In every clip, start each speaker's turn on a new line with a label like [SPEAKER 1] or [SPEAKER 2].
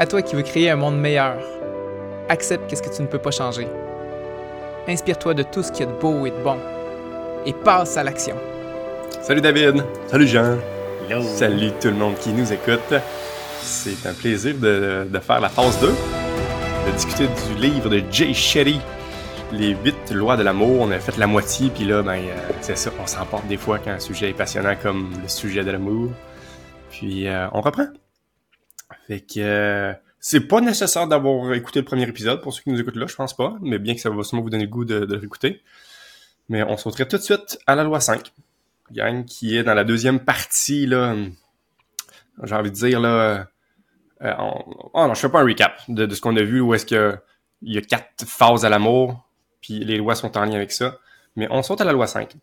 [SPEAKER 1] À toi qui veux créer un monde meilleur, accepte qu'est-ce que tu ne peux pas changer. Inspire-toi de tout ce qu'il y a de beau et de bon et passe à l'action.
[SPEAKER 2] Salut David. Salut Jean. Salut tout le monde qui nous écoute. C'est un plaisir de, de, faire la phase 2, de discuter du livre de Jay Shetty, Les 8 lois de l'amour. On a fait la moitié, puis là, ben, euh, c'est ça, on s'emporte des fois quand un sujet est passionnant comme le sujet de l'amour. Puis euh, on reprend. Fait que euh, c'est pas nécessaire d'avoir écouté le premier épisode pour ceux qui nous écoutent là, je pense pas, mais bien que ça va sûrement vous donner le goût de, l'écouter. Mais on sauterait tout de suite à la loi 5, gang, qui est dans la deuxième partie, là, j'ai envie de dire, là, euh, on... oh non, je fais pas un recap de, ce qu'on a vu, où est-ce que il y a quatre phases à l'amour, puis les lois sont en lien avec ça. Mais on saute à la loi 5.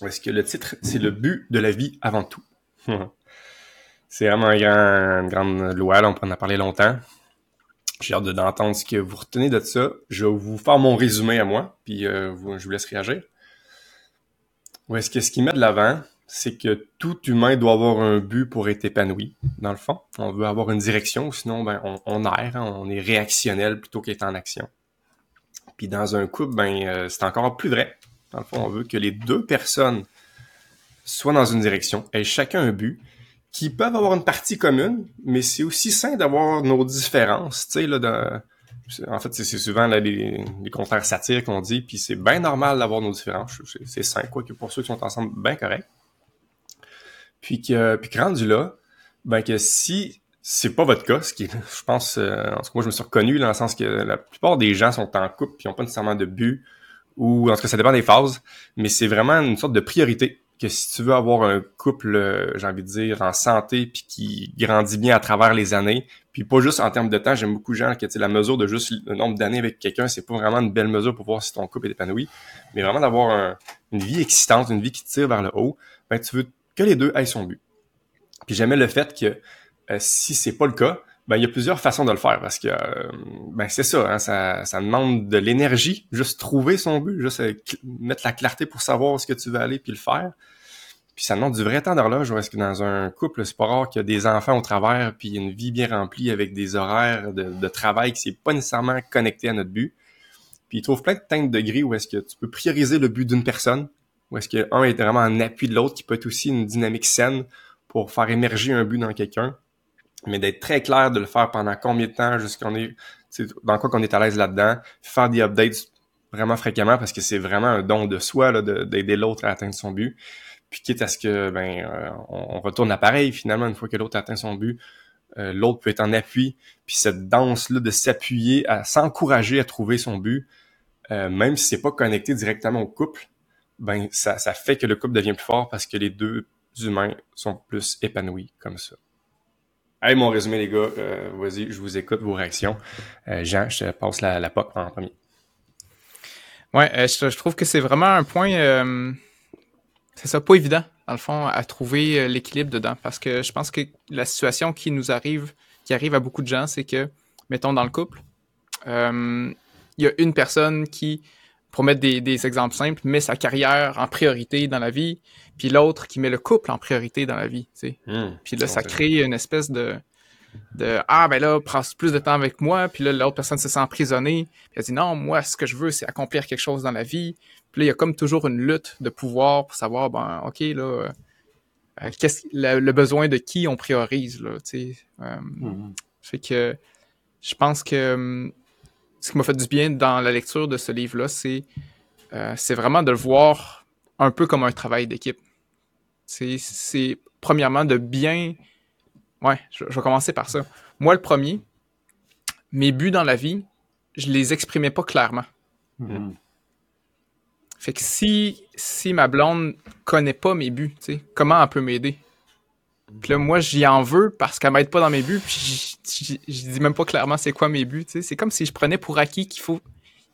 [SPEAKER 2] Où est-ce que le titre, c'est le but de la vie avant tout. c'est vraiment une grande loi, là, on peut en parler longtemps. J'ai hâte d'entendre ce que vous retenez de ça. Je vais vous faire mon résumé à moi, puis euh, je vous laisse réagir. Où est-ce que ce qu'il met de l'avant, c'est que tout humain doit avoir un but pour être épanoui, dans le fond. On veut avoir une direction, sinon ben, on, on erre, hein, on est réactionnel plutôt qu'être en action. Puis dans un couple, ben, euh, c'est encore plus vrai. Dans le fond, on veut que les deux personnes soient dans une direction, aient chacun un but, qui peuvent avoir une partie commune, mais c'est aussi sain d'avoir nos différences. Tu sais, là. En fait, c'est souvent là, les, les contraires satires qu'on dit, puis c'est bien normal d'avoir nos différences. C'est sain, quoi, que pour ceux qui sont ensemble, bien correct. Puis que, puis que rendu là, ben que si c'est pas votre cas, ce qui je pense, euh, en tout cas, moi, je me suis reconnu dans le sens que la plupart des gens sont en couple puis n'ont pas nécessairement de but, ou en tout cas, ça dépend des phases, mais c'est vraiment une sorte de priorité que si tu veux avoir un couple, euh, j'ai envie de dire, en santé puis qui grandit bien à travers les années, puis pas juste en termes de temps, j'aime beaucoup gens qui la mesure de juste le nombre d'années avec quelqu'un, c'est pas vraiment une belle mesure pour voir si ton couple est épanoui, mais vraiment d'avoir un, une vie existante, une vie qui tire vers le haut, ben tu veux que les deux aient son but. Puis j'aimais le fait que euh, si c'est pas le cas, ben il y a plusieurs façons de le faire parce que euh, ben c'est ça, hein, ça, demande de l'énergie, juste trouver son but, juste mettre la clarté pour savoir où est-ce que tu veux aller puis le faire. Puis ça demande du vrai temps d'horloge, ou est-ce que dans un couple, c'est pas rare qu'il y a des enfants au travers, puis une vie bien remplie avec des horaires de, travail qui c'est pas nécessairement connecté à notre but? Puis il trouve plein de teintes de gris où est-ce que tu peux prioriser le but d'une personne, où est-ce que un est vraiment en appui de l'autre, qui peut être aussi une dynamique saine pour faire émerger un but dans quelqu'un, mais d'être très clair de le faire pendant combien de temps, jusqu'on est, dans quoi qu'on est à l'aise là-dedans, faire des updates vraiment fréquemment parce que c'est vraiment un don de soi d'aider l'autre à atteindre son but. Puis quitte à ce que ben euh, on, retourne l'appareil finalement une fois que l'autre atteint son but, euh, l'autre peut être en appui. Puis cette danse là de s'appuyer, à s'encourager à trouver son but, euh, même si c'est pas connecté directement au couple, ben ça, ça fait que le couple devient plus fort parce que les deux humains sont plus épanouis comme ça. Hey, mon résumé, les gars, vas-y, je vous écoute vos réactions. Jean, je te passe la, la POC en premier.
[SPEAKER 1] Ouais, je, je, trouve que c'est vraiment un point, c'est ça, pas évident, dans le fond, à trouver euh, l'équilibre dedans. Parce que je pense que la situation qui nous arrive, qui arrive à beaucoup de gens, c'est que, mettons, dans le couple, il y a une personne qui pour mettre des, des, exemples simples, met sa carrière en priorité dans la vie, puis l'autre qui met le couple en priorité dans la vie.
[SPEAKER 2] Mmh,
[SPEAKER 1] puis là, ça crée une espèce de, de Ah, ben là, prends plus de temps avec moi, puis là, l'autre personne se sent emprisonnée, puis elle dit Non, moi, ce que je veux, c'est accomplir quelque chose dans la vie. Puis là, il y a comme toujours une lutte de pouvoir pour savoir, ben, OK, là, euh, qu'est-ce le, le, besoin de qui on priorise, là, tu sais. Euh, mmh. Fait que je pense que ce qui m'a fait du bien dans la lecture de ce livre-là, c'est euh, vraiment de le voir un peu comme un travail d'équipe. C'est premièrement de bien... Ouais, je, je, vais commencer par ça. Moi, le premier, mes buts dans la vie, je les exprimais pas clairement.
[SPEAKER 2] -hmm.
[SPEAKER 1] Fait que si, si ma blonde connaît pas mes buts, comment elle peut m'aider? Puis là, moi, j'y en veux parce qu'elle m'aide pas dans mes buts, puis je dis même pas clairement c'est quoi mes buts. C'est comme si je prenais pour acquis qu'il faut,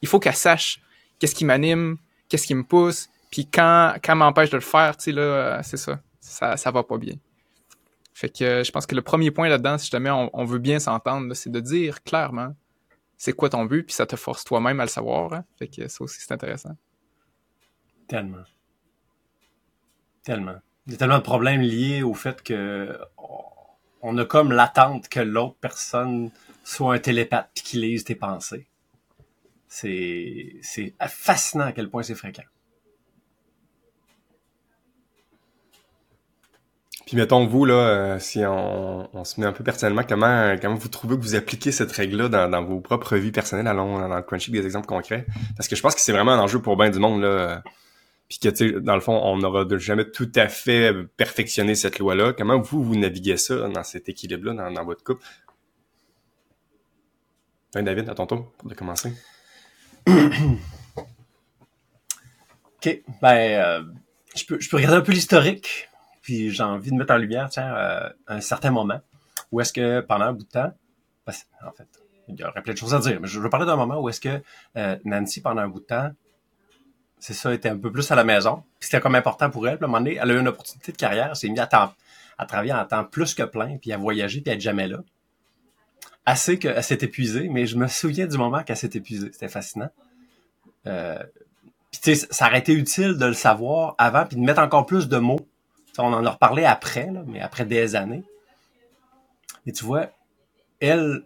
[SPEAKER 1] il faut qu'elle sache qu'est-ce qui m'anime, qu'est-ce qui me pousse, puis quand, quand m'empêche de le faire, tu sais, là, c'est ça. ça. Ça va pas bien. Fait que euh, je pense que le premier point là-dedans, si jamais on, veut bien s'entendre, c'est de dire clairement c'est quoi ton but, puis ça te force toi-même à le savoir. Hein? Fait que ça aussi, c'est intéressant.
[SPEAKER 3] Tellement. Tellement. Il y a tellement de problèmes liés au fait que on a comme l'attente que l'autre personne soit un télépathe puis qu'il lise tes pensées. C'est fascinant à quel point c'est fréquent.
[SPEAKER 2] Puis mettons vous là, euh, si on, on, se met un peu personnellement, comment comment vous trouvez que vous appliquez cette règle-là dans, dans vos propres vies personnelles, allons dans le crunchy des exemples concrets, parce que je pense que c'est vraiment un enjeu pour bien du monde là. Puis que tu sais, dans le fond, on n'aura jamais tout à fait perfectionné cette loi-là. Comment vous vous naviguez ça dans cet équilibre-là dans, dans votre couple? Ben, David, à ton tour pour de commencer.
[SPEAKER 3] ok, ben euh, je peux je peux regarder un peu l'historique puis j'ai envie de mettre en lumière, tiens, euh, un certain moment où est-ce que pendant un bout de temps, en fait, il y aurait plein de choses à dire, mais je veux parler d'un moment où est-ce que euh, Nancy, pendant un bout de temps, c'est ça, était un peu plus à la maison. Puis c'était comme important pour elle. Puis à un moment donné, elle a eu une opportunité de carrière, s'est mise à, temps, à travailler en temps plus que plein, puis à voyager, puis à être jamais là. Assez qu'elle s'est épuisée, mais je me souviens du moment qu'elle s'est épuisée. C'était fascinant. Euh, puis tu sais, ça aurait été utile de le savoir avant, puis de mettre encore plus de mots on en a reparlé après, mais après des années. Et tu vois, elle,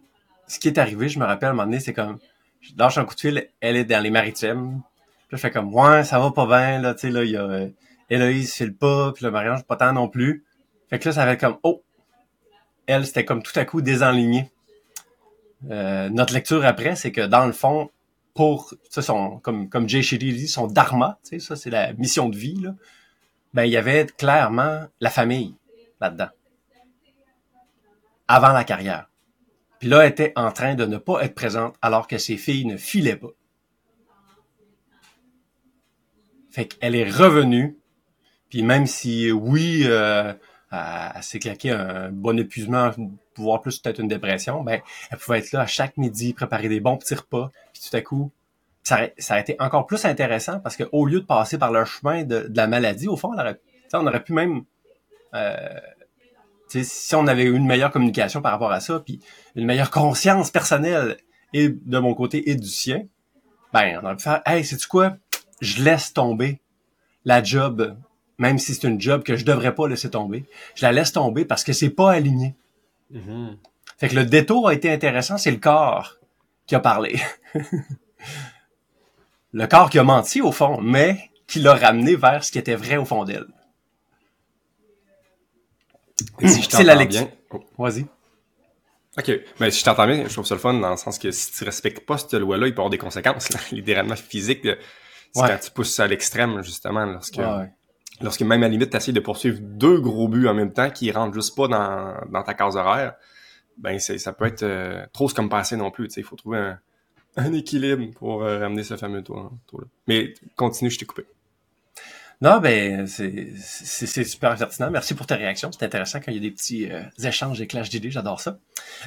[SPEAKER 3] ce qui est arrivé, je me rappelle à un moment donné, c'est comme, je lâche un coup de fil, elle est dans les maritimes. Puis je fais comme, ouais, ça va pas bien, là, tu sais, là, il y a Héloïse file pas, puis le mariage pas tant non plus. Fait que là, ça fait comme, oh, elle, c'était comme tout à coup désenligné. Euh, notre lecture après, c'est que dans le fond, pour, ça, son, comme, comme Jay Shetty dit, son dharma, tu sais, ça, c'est la mission de vie, là ben, il y avait clairement la famille là-dedans. Avant la carrière. Puis là, elle était en train de ne pas être présente alors que ses filles ne filaient pas. Fait qu'elle est revenue. Puis même si, oui, euh, elle, s'est claqué un bon épuisement, voire plus peut-être une dépression, ben, elle pouvait être là à chaque midi, préparer des bons petits repas. Puis tout à coup, ça, ça, a été encore plus intéressant parce que au lieu de passer par le chemin de, la maladie, au fond, on aurait, on aurait pu même euh, si on avait eu une meilleure communication par rapport à ça, puis une meilleure conscience personnelle et de mon côté et du sien, ben on aurait pu faire Hey, sais-tu quoi? Je laisse tomber la job, même si c'est une job que je devrais pas laisser tomber. Je la laisse tomber parce que c'est pas aligné. Mm-hmm. Fait que le détour a été intéressant, c'est le corps qui a parlé. le corps qui a menti au fond, mais qui l'a ramené vers ce qui était vrai au fond d'elle.
[SPEAKER 2] Si c'est la lecture.
[SPEAKER 3] Oh. Vas-y.
[SPEAKER 2] OK. Mais si je t'entends bien, je trouve ça le fun dans le sens que si tu respectes pas cette loi-là, il peut y avoir des conséquences, littéralement physiques. C'est quand tu pousses ça à l'extrême, justement, lorsque, lorsque même à la limite, tu essaies de poursuivre deux gros buts en même temps qui rentrent juste pas dans, dans ta case horaire, ben ça peut être euh, trop comme passé non plus. Il faut trouver un, un équilibre pour euh, ramener ce fameux tour, là. Mais continue, je t'ai coupé.
[SPEAKER 3] Non, ben c'est super pertinent. Merci pour ta réaction. C'est intéressant quand il y a des petits euh, échanges et clashs d'idées. J'adore ça.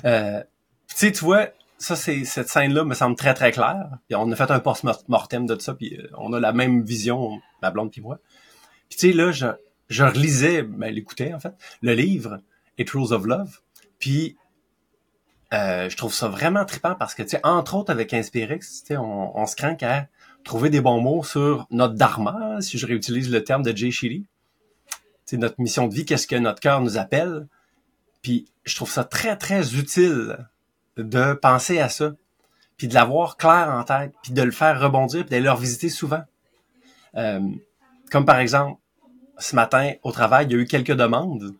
[SPEAKER 3] Euh, tu sais, tu vois, ça c'est cette scène-là me semble très très claire. Puis on a fait un post-mortem de ça, puis euh, on a la même vision, ma blonde puis moi. Puis tu sais là, je je relisais, ben l'écoutais en fait, le livre It Rules of Love. Puis euh, je trouve ça vraiment trippant parce que, tu sais, entre autres avec Inspirix, tu sais, on, on, se craint qu'à trouver des bons mots sur notre dharma, si je réutilise le terme de Jay Shiri. Tu notre mission de vie, qu'est-ce que notre cœur nous appelle. Puis je trouve ça très, très utile de penser à ça, puis de l'avoir clair en tête, puis de le faire rebondir, puis d'aller le revisiter souvent. Euh, comme par exemple, ce matin, au travail, il y a eu quelques demandes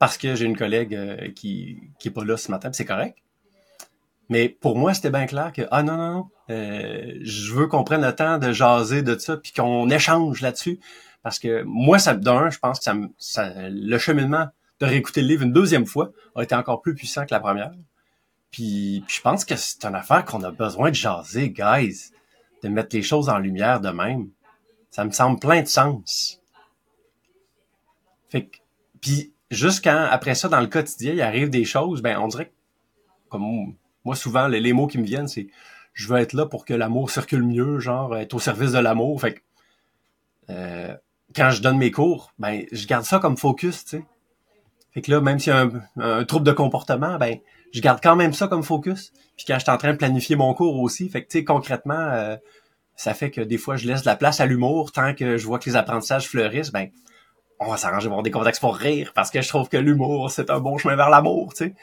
[SPEAKER 3] parce que j'ai une collègue euh, qui, qui est pas là ce matin, c'est correct. Mais pour moi, c'était bien clair que ah non non non, euh, je veux qu'on prenne le temps de jaser de ça puis qu'on échange là-dessus parce que moi ça d'un, je pense que ça, ça, le cheminement de réécouter le livre une deuxième fois a été encore plus puissant que la première. Puis, je pense que c'est une affaire qu'on a besoin de jaser, guys, de mettre les choses en lumière de même. Ça me semble plein de sens. Fait que, puis juste quand, après ça, dans le quotidien, il arrive des choses, ben, on dirait que, comme moi, souvent, les, mots qui me viennent, c'est je veux être là pour que l'amour circule mieux, genre, être au service de l'amour. Fait que, euh, quand je donne mes cours, ben, je garde ça comme focus, tu sais. Fait que là, même s'il y a un, trouble de comportement, ben, je garde quand même ça comme focus. Puis quand je suis en train de planifier mon cours aussi, fait que, tu sais, concrètement, euh, ça fait que des fois, je laisse de la place à l'humour tant que je vois que les apprentissages fleurissent, ben, on va s'arranger pour des contextes pour rire parce que je trouve que l'humour, c'est un bon chemin vers l'amour, tu sais.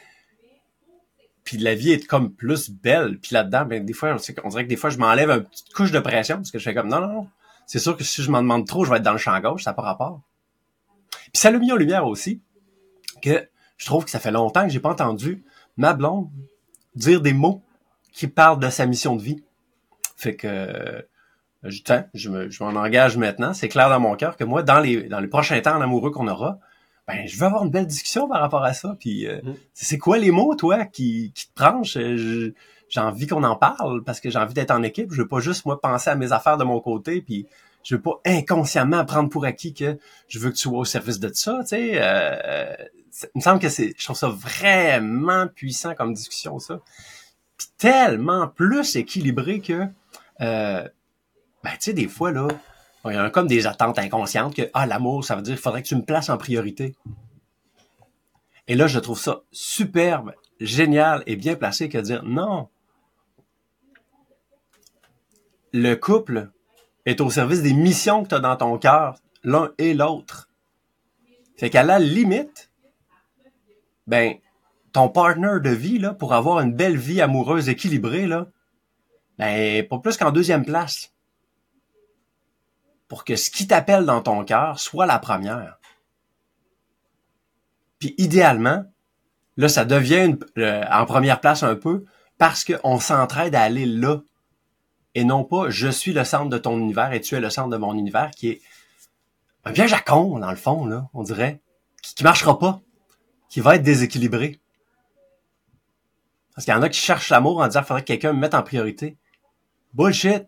[SPEAKER 3] Puis la vie est comme plus belle. Puis là-dedans, ben, des fois, on, dirait que des fois, je m'enlève une petite couche de pression parce que je fais comme, non, non. C'est sûr que si je m'en demande trop, je vais être dans le champ gauche, ça n'a pas rapport. Puis ça l'a mis en lumière aussi que je trouve que ça fait longtemps que j'ai pas entendu ma blonde dire des mots qui parlent de sa mission de vie. Fait que je, je, me, je m'en engage maintenant. C'est clair dans mon cœur que moi, dans les, dans les prochains temps amoureux qu'on aura, ben je veux avoir une belle discussion par rapport à ça. Puis euh, mm. c'est quoi les mots, toi, qui, qui te tranchent? Euh, j'ai envie qu'on en parle parce que j'ai envie d'être en équipe. Je veux pas juste moi penser à mes affaires de mon côté, puis je veux pas inconsciemment prendre pour acquis que je veux que tu sois au service de ça. Tu sais, euh, il me semble que c'est, je trouve ça vraiment puissant comme discussion ça, puis tellement plus équilibré que, euh, ben tu sais des fois là, il y a comme des attentes inconscientes que ah l'amour, ça veut dire qu'il faudrait que tu me places en priorité. Et là, je trouve ça superbe, génial et bien placé que de dire non. Le couple est au service des missions que tu as dans ton cœur, l'un et l'autre. Fait qu'à la limite, ben, ton partner de vie, là, pour avoir une belle vie amoureuse équilibrée, là, ben, pas plus qu'en deuxième place pour que ce qui t'appelle dans ton cœur soit la première. Puis idéalement, là, ça devient en première place un peu parce qu'on s'entraide à aller là. Et non pas je suis le centre de ton univers et tu es le centre de mon univers qui est un piège à con, dans le fond, là, on dirait, qui, qui marchera pas, qui va être déséquilibré. Parce qu'il y en a qui cherchent l'amour en disant faudrait que quelqu'un me mette en priorité. Bullshit.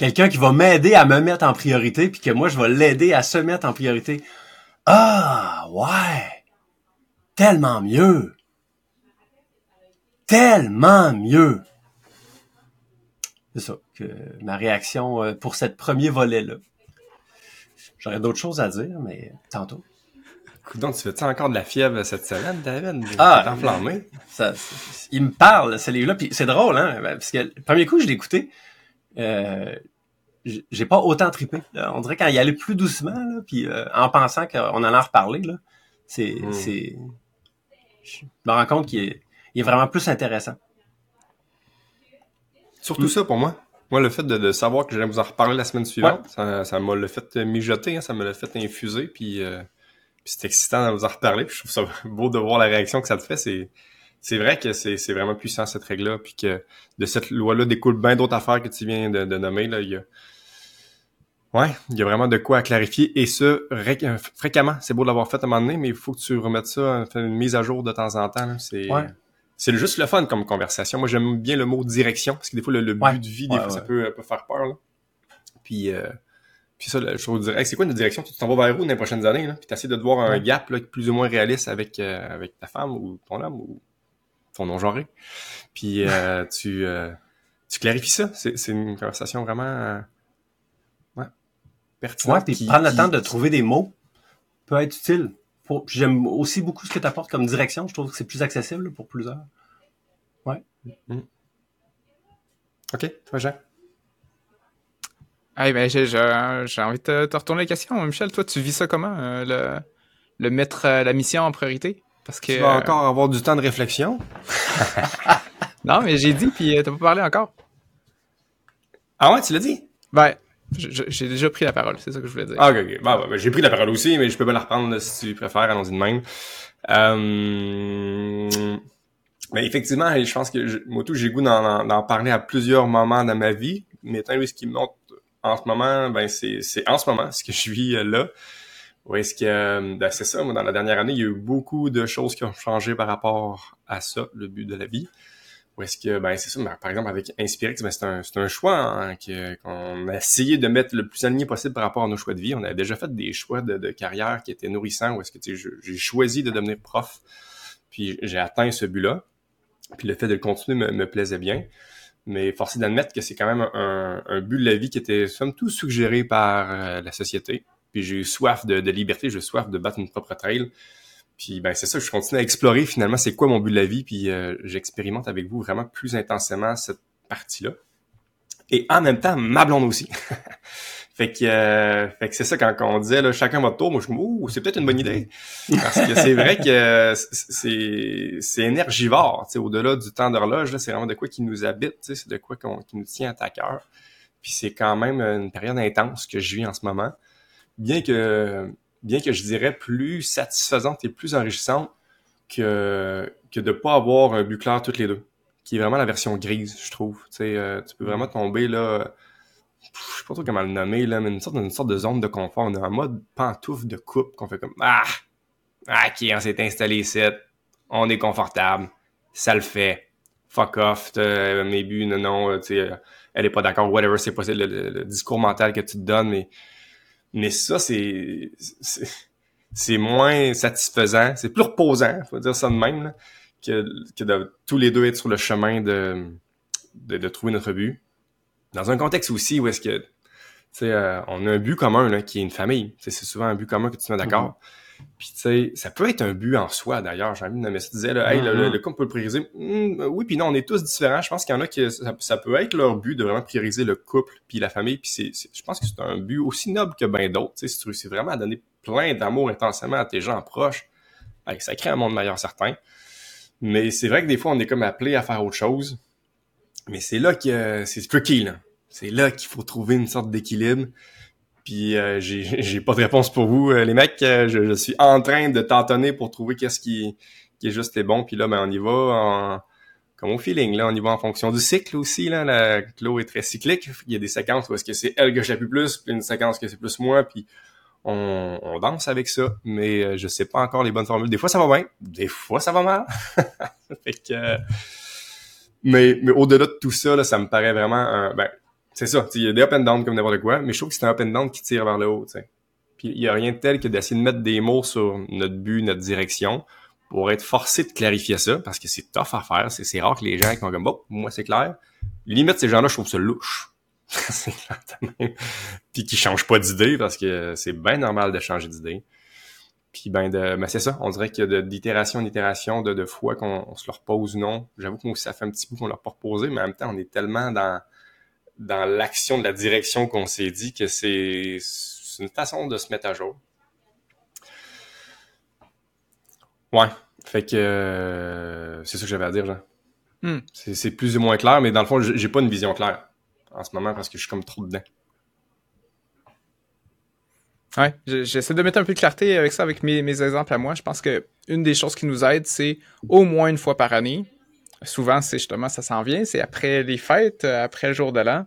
[SPEAKER 3] Quelqu'un qui va m'aider à me mettre en priorité, puis que moi, je vais l'aider à se mettre en priorité. Ah, ouais! Tellement mieux! Tellement mieux! C'est ça, que ma réaction euh, pour cette premier volet-là. J'aurais d'autres choses à dire, mais tantôt.
[SPEAKER 2] Donc, tu fais-tu encore de la fièvre cette semaine, David?
[SPEAKER 3] Ah! enflammé. Ça, il me parle, ce livre-là, puis c'est drôle, hein? Parce que le premier coup, je l'ai écouté, euh, j'ai pas autant trippé. On dirait quand il allait plus doucement, là, puis euh, en pensant qu'on allait en reparler, là, c'est, hmm. c'est, je me rends compte qu'il est, il est vraiment plus intéressant.
[SPEAKER 2] Surtout hmm. ça pour moi. Moi, le fait de, savoir que j'allais vous en reparler la semaine suivante, ça, ça m'a le fait mijoter, hein, ça me l'a fait infuser, puis, euh, puis c'est excitant de vous en reparler. Puis je trouve ça beau de voir la réaction que ça te fait. C'est, c'est vrai que c'est, c'est vraiment puissant cette règle-là, puis que de cette loi-là découle bien d'autres affaires que tu viens de, de nommer. Là. Il y a, Ouais, il y a vraiment de quoi à clarifier et ce euh, fréquemment. C'est beau de l'avoir fait à un moment donné, mais il faut que tu remettes ça, faire une mise à jour de temps en temps. C'est c'est juste le fun comme conversation. Moi, j'aime bien le mot direction parce que des fois le, but de vie, des fois, ça peut, faire peur. Là. Puis euh, puis ça, je te dirais, c'est quoi une direction? Tu t'en vas vers où dans les prochaines années là? Puis t'essaies de te voir un gap là, plus ou moins réaliste avec euh, avec ta femme ou ton homme ou ton non genré. Puis euh, tu tu clarifies ça. C'est c'est une conversation vraiment
[SPEAKER 3] pertinent. puis prendre le temps de trouver des mots peut être utile. J'aime aussi beaucoup ce que tu apportes comme direction. Je trouve que c'est plus accessible pour plusieurs. Ouais. Mm.
[SPEAKER 2] OK, toi, Jean?
[SPEAKER 1] Hey, ben, j'ai, envie de te, retourner la question. Michel, toi, tu vis ça comment, euh, le, le mettre euh, la mission en priorité?
[SPEAKER 2] Parce que, tu vas encore avoir du temps de réflexion?
[SPEAKER 1] non, mais j'ai dit, puis euh, t'as pas parlé encore.
[SPEAKER 2] Ah ouais, tu l'as dit?
[SPEAKER 1] Ben, j'ai déjà pris la parole, c'est ça que je voulais dire.
[SPEAKER 2] Ah, ok, ok. Bah, j'ai pris la parole aussi, mais je peux pas la reprendre si tu préfères, allons-y de même. Euh... Mais effectivement, je pense que moi tout, j'ai goût d'en parler à plusieurs moments dans ma vie. Mais tant ce qui me montre en ce moment, ben c'est en ce moment ce que je vis euh, là. Ou est-ce que euh, ben, c'est ça, moi, dans la dernière année, il y a eu beaucoup de choses qui ont changé par rapport à ça, le but de la vie. Ou est-ce que, ben c'est ça, ben, par exemple avec Inspirex, ben, c'est un, choix hein, qu'on a essayé de mettre le plus aligné possible par rapport à nos choix de vie. On avait déjà fait des choix de, carrière qui étaient nourrissants, ou est-ce que j'ai choisi de devenir prof, puis j'ai atteint ce but-là. Puis le fait de le continuer me, plaisait bien. Mais force d'admettre que c'est quand même un, un, but de la vie qui était somme tout suggéré par euh, la société. Puis j'ai eu soif de, de liberté, j'ai eu soif de battre une propre trail. Puis ben c'est ça, je continue à explorer finalement c'est quoi mon but de la vie, puis euh, j'expérimente avec vous vraiment plus intensément cette partie-là. Et en même temps, ma blonde aussi. Fait que, euh, fait que c'est ça quand, on disait là, chacun votre tour, moi je me ouh, c'est peut-être une bonne idée. Parce que c'est vrai que c'est c'est énergivore, au-delà du temps d'horloge, c'est vraiment de quoi qui nous habite, c'est de quoi qui nous tient à cœur. Puis c'est quand même une période intense que je vis en ce moment. Bien que bien que je dirais plus satisfaisante et plus enrichissante que que de pas avoir un but clair toutes les deux, qui est vraiment la version grise, je trouve. Tu sais, euh, tu peux vraiment tomber là je sais pas trop comment le nommer, là, mais une sorte, une sorte de zone de confort. On est en mode pantoufle de coupe qu'on fait comme Ah! ah ok, on s'est installé ici. On est confortable. Ça le fait. Fuck off. Mes buts, non, non, sais, elle est pas d'accord, whatever, c'est possible, le, le, discours mental que tu te donnes, mais, mais ça, c'est, c'est moins satisfaisant, c'est plus reposant, faut dire ça de même, que, que de tous les deux être sur le chemin de, de, de trouver notre but dans un contexte aussi où est-ce que, tu sais, euh, on a un but commun, là, qui est une famille. C'est souvent un but commun que tu mets d'accord. Mm-hmm. Puis, tu sais, ça peut être un but en soi, d'ailleurs. J'ai envie de ça. disais, là, hey, le, le, couple peut le prioriser. Hmm, oui, puis non, on est tous différents. Je pense qu'il y en a qui, ça, peut être leur but de vraiment prioriser le couple puis la famille. Puis, c'est, je pense que c'est un but aussi noble que bien d'autres. Tu sais, si tu réussis vraiment à donner plein d'amour intensément à tes gens proches, ça crée un monde meilleur, certain. Mais c'est vrai que des fois, on est comme appelé à faire autre chose. Mais c'est là que c'est tricky, là. C'est là qu'il faut trouver une sorte d'équilibre. Puis euh, j'ai pas de réponse pour vous, euh, les mecs. Euh, je, suis en train de tâtonner pour trouver qu'est-ce qui, qui est juste et bon. Puis là, ben, on y va en, comme au feeling. Là, on y va en fonction du cycle aussi. Là, la Clo est très cyclique. Il y a des séquences où est-ce que c'est elle que j'appuie plus, puis une séquence que c'est plus moi, puis on, on, danse avec ça. Mais je sais pas encore les bonnes formules. Des fois, ça va bien. Des fois, ça va mal. fait que... Mais, mais au-delà de tout ça, là, ça me paraît vraiment ben, c'est ça. Il y a des up and down comme n'importe quoi, mais je trouve que c'est un up and down qui tire vers le haut. T'sais. Puis il y a rien de tel que d'essayer de mettre des mots sur notre but, notre direction, pour être forcé de clarifier ça, parce que c'est tough à faire. C'est rare que les gens qui ont comme bon, moi c'est clair. Limite, ces gens-là, je trouve ça louche. c'est Puis qui changent pas d'idée parce que c'est bien normal de changer d'idée. Puis ben de ben c'est ça, on dirait que d'itération en itération, de, de fois qu'on se leur pose non. J'avoue que moi aussi ça fait un petit bout qu'on leur pas reposé, mais en même temps, on est tellement dans dans l'action de la direction qu'on s'est dit que c'est une façon de se mettre à jour. Ouais. Fait que euh, c'est ça que j'avais à dire, Jean. Hmm. C'est plus ou moins clair, mais dans le fond, j'ai pas une vision claire en ce moment parce que je suis comme trop dedans.
[SPEAKER 1] Ouais, j'essaie de mettre un peu de clarté avec ça, avec mes, mes exemples à moi. Je pense que une des choses qui nous aide, c'est au moins une fois par année, souvent, c'est justement, ça s'en vient, c'est après les fêtes, euh, après le jour de l'an,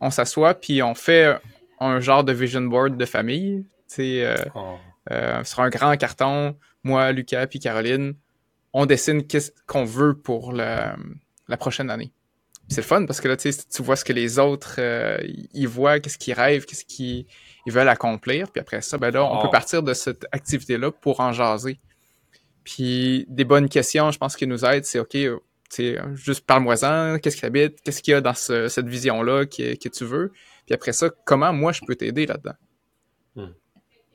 [SPEAKER 1] on s'assoit, puis on fait un genre de vision board de famille, tu euh, oh. euh, sur un grand carton, moi, Lucas, puis Caroline, on dessine qu'est-ce qu'on veut pour la prochaine année. C'est le fun parce que là, tu vois ce que les autres, ils voient, qu'est-ce qu'ils rêvent, qu'est-ce qu'ils veulent accomplir, puis après ça, ben là, on peut oh. partir de cette activité-là pour en jaser. Puis des bonnes questions, je pense, qui nous aident, c'est OK, juste parle-moi-en, qu'est-ce qui habite, qu'est-ce qu'il y a dans cette vision-là que, que, tu veux. Puis après ça, comment moi je peux t'aider là-dedans? Hmm.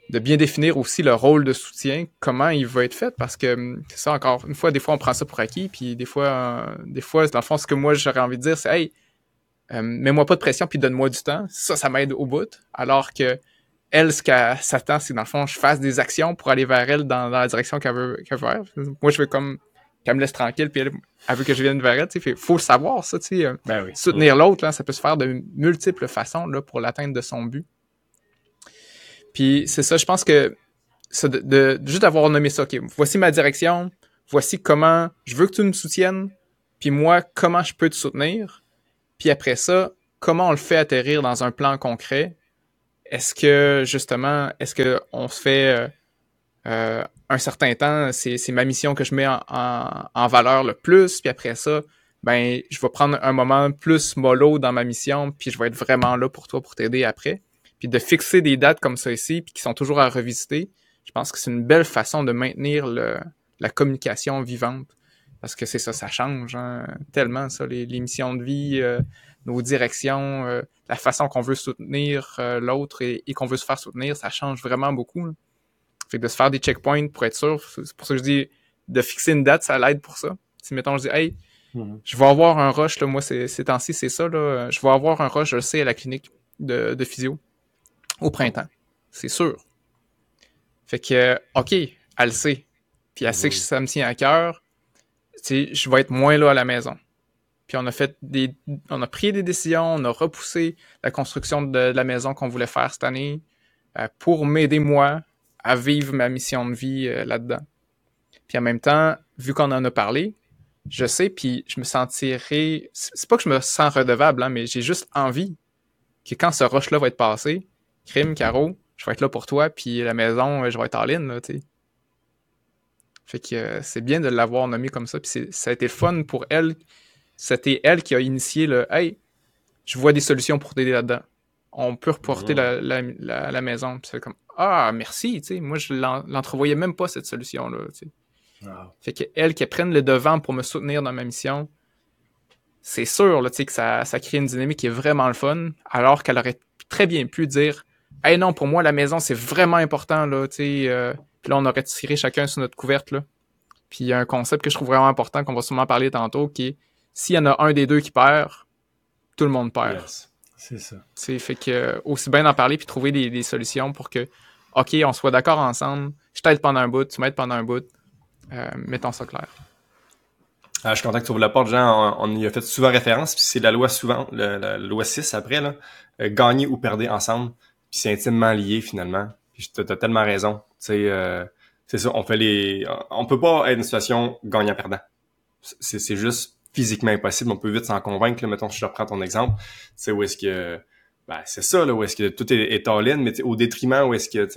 [SPEAKER 1] De bien définir aussi le rôle de soutien, comment il va être fait, parce que hum, c'est ça encore, une fois, des fois on prend ça pour acquis, puis des fois, euh, des fois, dans le fond, ce que moi j'aurais envie de dire, c'est Hey, euh, mets-moi pas de pression, puis donne-moi du temps. Ça, ça m'aide au bout. Alors que elle, ce qu'elle s'attend, c'est dans le fond, je fasse des actions pour aller vers elle dans, la direction qu'elle veut, qu'elle veut. Moi, je veux comme qu'elle me laisse tranquille, puis elle, elle veut que je vienne vers elle. Il faut le savoir, ça. Euh, ben soutenir l'autre, ça peut se faire de multiples façons là, pour l'atteinte de son but. Puis c'est ça, je pense que de, de, juste avoir nommé ça, OK, voici ma direction, voici comment je veux que tu me soutiennes, puis moi, comment je peux te soutenir. Puis après ça, comment on le fait atterrir dans un plan concret? Est-ce que, justement, est-ce qu'on se fait... Euh, euh, un certain temps, c'est ma mission que je mets en, valeur le plus, puis après ça, ben, je vais prendre un moment plus mollo dans ma mission, puis je vais être vraiment là pour toi, pour t'aider après. Puis de fixer des dates comme ça ici, puis qui sont toujours à revisiter, je pense que c'est une belle façon de maintenir la communication vivante. Parce que c'est ça, ça change hein, tellement, ça, les, missions de vie, euh, nos directions, euh, la façon qu'on veut soutenir l'autre et, et qu'on veut se faire soutenir, ça change vraiment beaucoup. Fait que de se faire des checkpoints pour être sûr. C'est pour ça que je dis de fixer une date, ça l'aide pour ça. Si mettons, je dis Hey, mhm. je vais avoir un rush, là, moi, ces, temps-ci, c'est ça, là. Je vais avoir un rush, je le sais, à la clinique de, de physio. au printemps. C'est sûr. Fait que, OK, elle sait. Puis elle sait que ça me tient à cœur. Tu sais, je vais être moins là à la maison. Puis on a fait des, on a pris des décisions, on a repoussé la construction de, la maison qu'on voulait faire cette année euh, pour m'aider moi à vivre ma mission de vie euh, là-dedans. Puis en même temps, vu qu'on en a parlé, je sais, puis je me sentirai. C'est pas que je me sens redevable, hein, mais j'ai juste envie que quand ce rush-là va être passé, crime, Caro, je vais être là pour toi, puis la maison, je vais être en ligne, tu. Fait que euh, c'est bien de l'avoir nommé comme ça, puis ça a été fun pour elle. C'était elle qui a initié le Hey, je vois des solutions pour t'aider là-dedans. On peut reporter la, la, la, maison. Puis c'est comme Ah, merci, tu sais. Moi, je l'entrevoyais même pas, cette solution-là, tu sais. Fait qu'elle qui prenne le devant pour me soutenir dans ma mission, c'est sûr là, que ça, ça crée une dynamique qui est vraiment le fun, alors qu'elle aurait très bien pu dire Hey non, pour moi, la maison, c'est vraiment important. Là, euh, puis là, on aurait tiré chacun sur notre couverte. Là. Puis il y a un concept que je trouve vraiment important, qu'on va sûrement parler tantôt, qui est s'il y en a un des deux qui perd, tout le monde perd.
[SPEAKER 3] C'est ça.
[SPEAKER 1] C'est fait que aussi bien d'en parler puis trouver des, des, solutions pour que, OK, on soit d'accord ensemble, je t'aide pendant un bout, tu m'aides pendant un bout, euh, mettons ça clair.
[SPEAKER 2] Ah, je suis content que tu ouvres la porte, Jean. On, y a fait souvent référence, puis c'est la loi souvent, la, loi 6 après, là, euh, gagner ou perdre ensemble. Puis c'est intimement lié finalement. Puis tu as, tellement raison. Euh, c'est ça, on fait les. On peut pas être dans une situation gagnant-perdant. C'est juste physiquement impossible. On peut vite s'en convaincre. Là, mettons, si je reprends ton exemple, c'est où est-ce que. Ben, c'est ça, là, où est-ce que tout est, est all mais au détriment où est-ce que,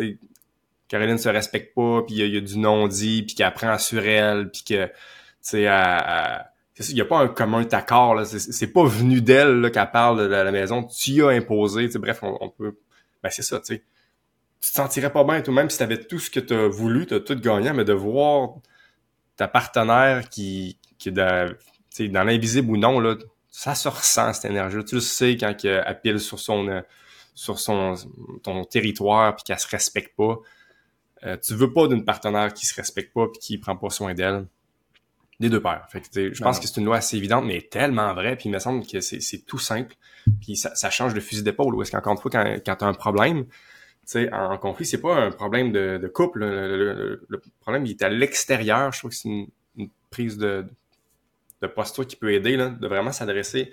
[SPEAKER 2] Caroline se respecte pas, puis il y, a du non-dit, puis qu'elle apprend sur elle, puis que, tu sais, il n'y a pas un commun accord, là. C'est pas venu d'elle qu'elle parle de la, maison. Tu y as imposé, bref, on, peut... Ben, c'est ça, tu sais. Tu te sentirais pas bien, toi, même si tu avais tout ce que tu as voulu, tu as tout gagné, mais de voir ta partenaire qui, qui est dans, dans l'invisible ou non, là, ça se ressent, cette énergie. Tu le sais quand elle pile sur son, sur son, ton territoire, puis qu'elle se respecte pas. Euh, tu veux pas d'une partenaire qui se respecte pas puis qui prend pas soin d'elle. Des deux paires. Fait que, je pense que c'est une loi assez évidente, mais tellement vraie. Puis il me semble que c'est tout simple. Puis ça, ça change de fusil d'épaule. Ou est-ce qu'encore une fois, quand, quand tu as un problème, tu sais, en conflit, c'est pas un problème de, de couple. Le, problème, il est à l'extérieur. Je trouve que c'est une, une, prise de, de posture qui peut aider, là, de vraiment s'adresser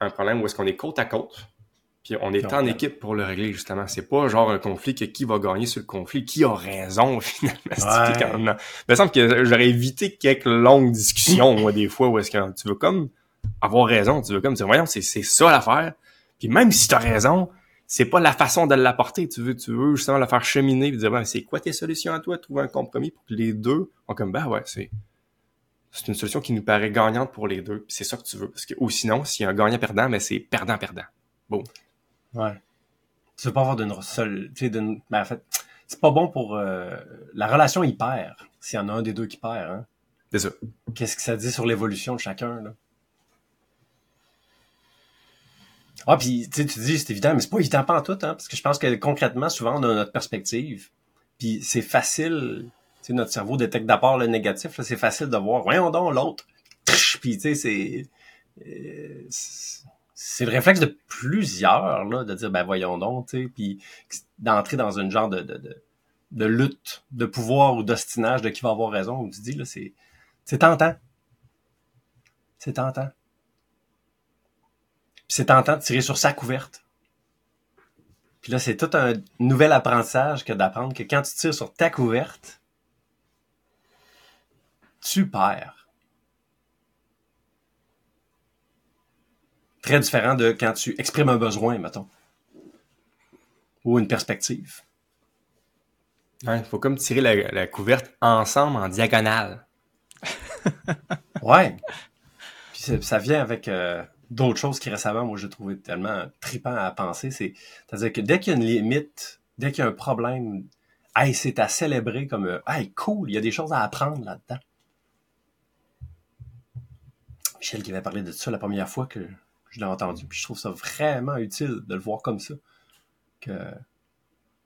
[SPEAKER 2] à un problème où est-ce qu'on est côte à côte puis on est en équipe pour le régler, justement. C'est pas genre un conflit que qui va gagner sur le conflit, qui a raison, finalement. Ouais. Il me semble que j'aurais évité quelques longues discussions, moi, des fois, où est-ce que tu veux comme avoir raison, tu veux comme dire, voyons, c'est, c'est ça l'affaire. Puis même si tu as raison, c'est pas la façon de l'apporter. Tu veux, tu veux justement la faire cheminer et dire, ben, c'est quoi tes solutions à toi? Trouver un compromis pour que les deux ont comme, ben ouais, c'est, c'est une solution qui nous paraît gagnante pour les deux. C'est ça que tu veux. Parce que, ou sinon, s'il y a un gagnant-perdant, mais c'est perdant-perdant. Bon.
[SPEAKER 3] Ouais. Tu veux pas avoir d'une seule, d'une, ben, en fait, c'est pas bon pour euh, la relation il perd s'il y en a un des deux qui perd. Hein?
[SPEAKER 2] C'est ça.
[SPEAKER 3] Qu'est-ce que ça dit sur l'évolution de chacun là? Ah puis tu dis c'est évident, mais c'est pas évident pas en tout, hein, parce que je pense que concrètement souvent on a notre perspective, puis c'est facile, notre cerveau détecte d'abord le négatif, c'est facile de voir, voyons donc l'autre, puis tu sais c'est euh, c'est le réflexe de plusieurs de dire ben voyons donc tu sais puis d'entrer dans une genre de, de, de, lutte de pouvoir ou d'ostinage de qui va avoir raison ou tu dis là c'est c'est tentant. C'est tentant. C'est tentant de tirer sur sa couverte. Puis là c'est tout un nouvel apprentissage que d'apprendre que quand tu tires sur ta couverte tu perds très différent de quand tu exprimes un besoin, mettons. Ou une perspective.
[SPEAKER 2] Il faut comme tirer la, couverte ensemble en diagonale.
[SPEAKER 3] ouais. Puis ça vient avec euh, d'autres choses qui récemment, moi, j'ai trouvé tellement tripant à penser. C'est, à dire que dès qu'il y a une limite, dès qu'il y a un problème, hey, c'est à célébrer comme, euh, hey, cool, il y a des choses à apprendre là-dedans. Michel qui avait parlé de ça la première fois que je l'ai entendu. Puis je trouve ça vraiment utile de le voir comme ça. Que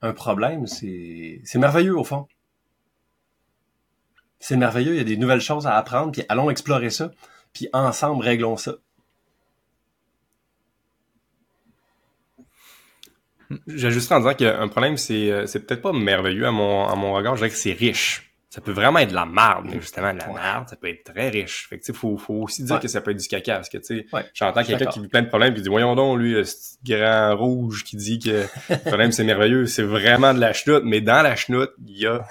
[SPEAKER 3] un problème, c'est, merveilleux au fond. C'est merveilleux, il y a des nouvelles choses à apprendre, puis allons explorer ça, puis ensemble réglons ça.
[SPEAKER 2] J'ajusterais en disant qu'un problème, c'est c'est peut-être pas merveilleux à mon, à mon regard, je dirais que c'est riche ça peut vraiment être de la merde, mais justement, de la merde, ça peut être très riche. Fait que, tu sais, faut, faut aussi dire que ça peut être du caca, parce que, tu sais, j'entends quelqu'un qui vit plein de problèmes, qui dit, voyons donc, lui, ce grand rouge qui dit que le problème, c'est merveilleux, c'est vraiment de la chenoute, mais dans la chenoute, il y a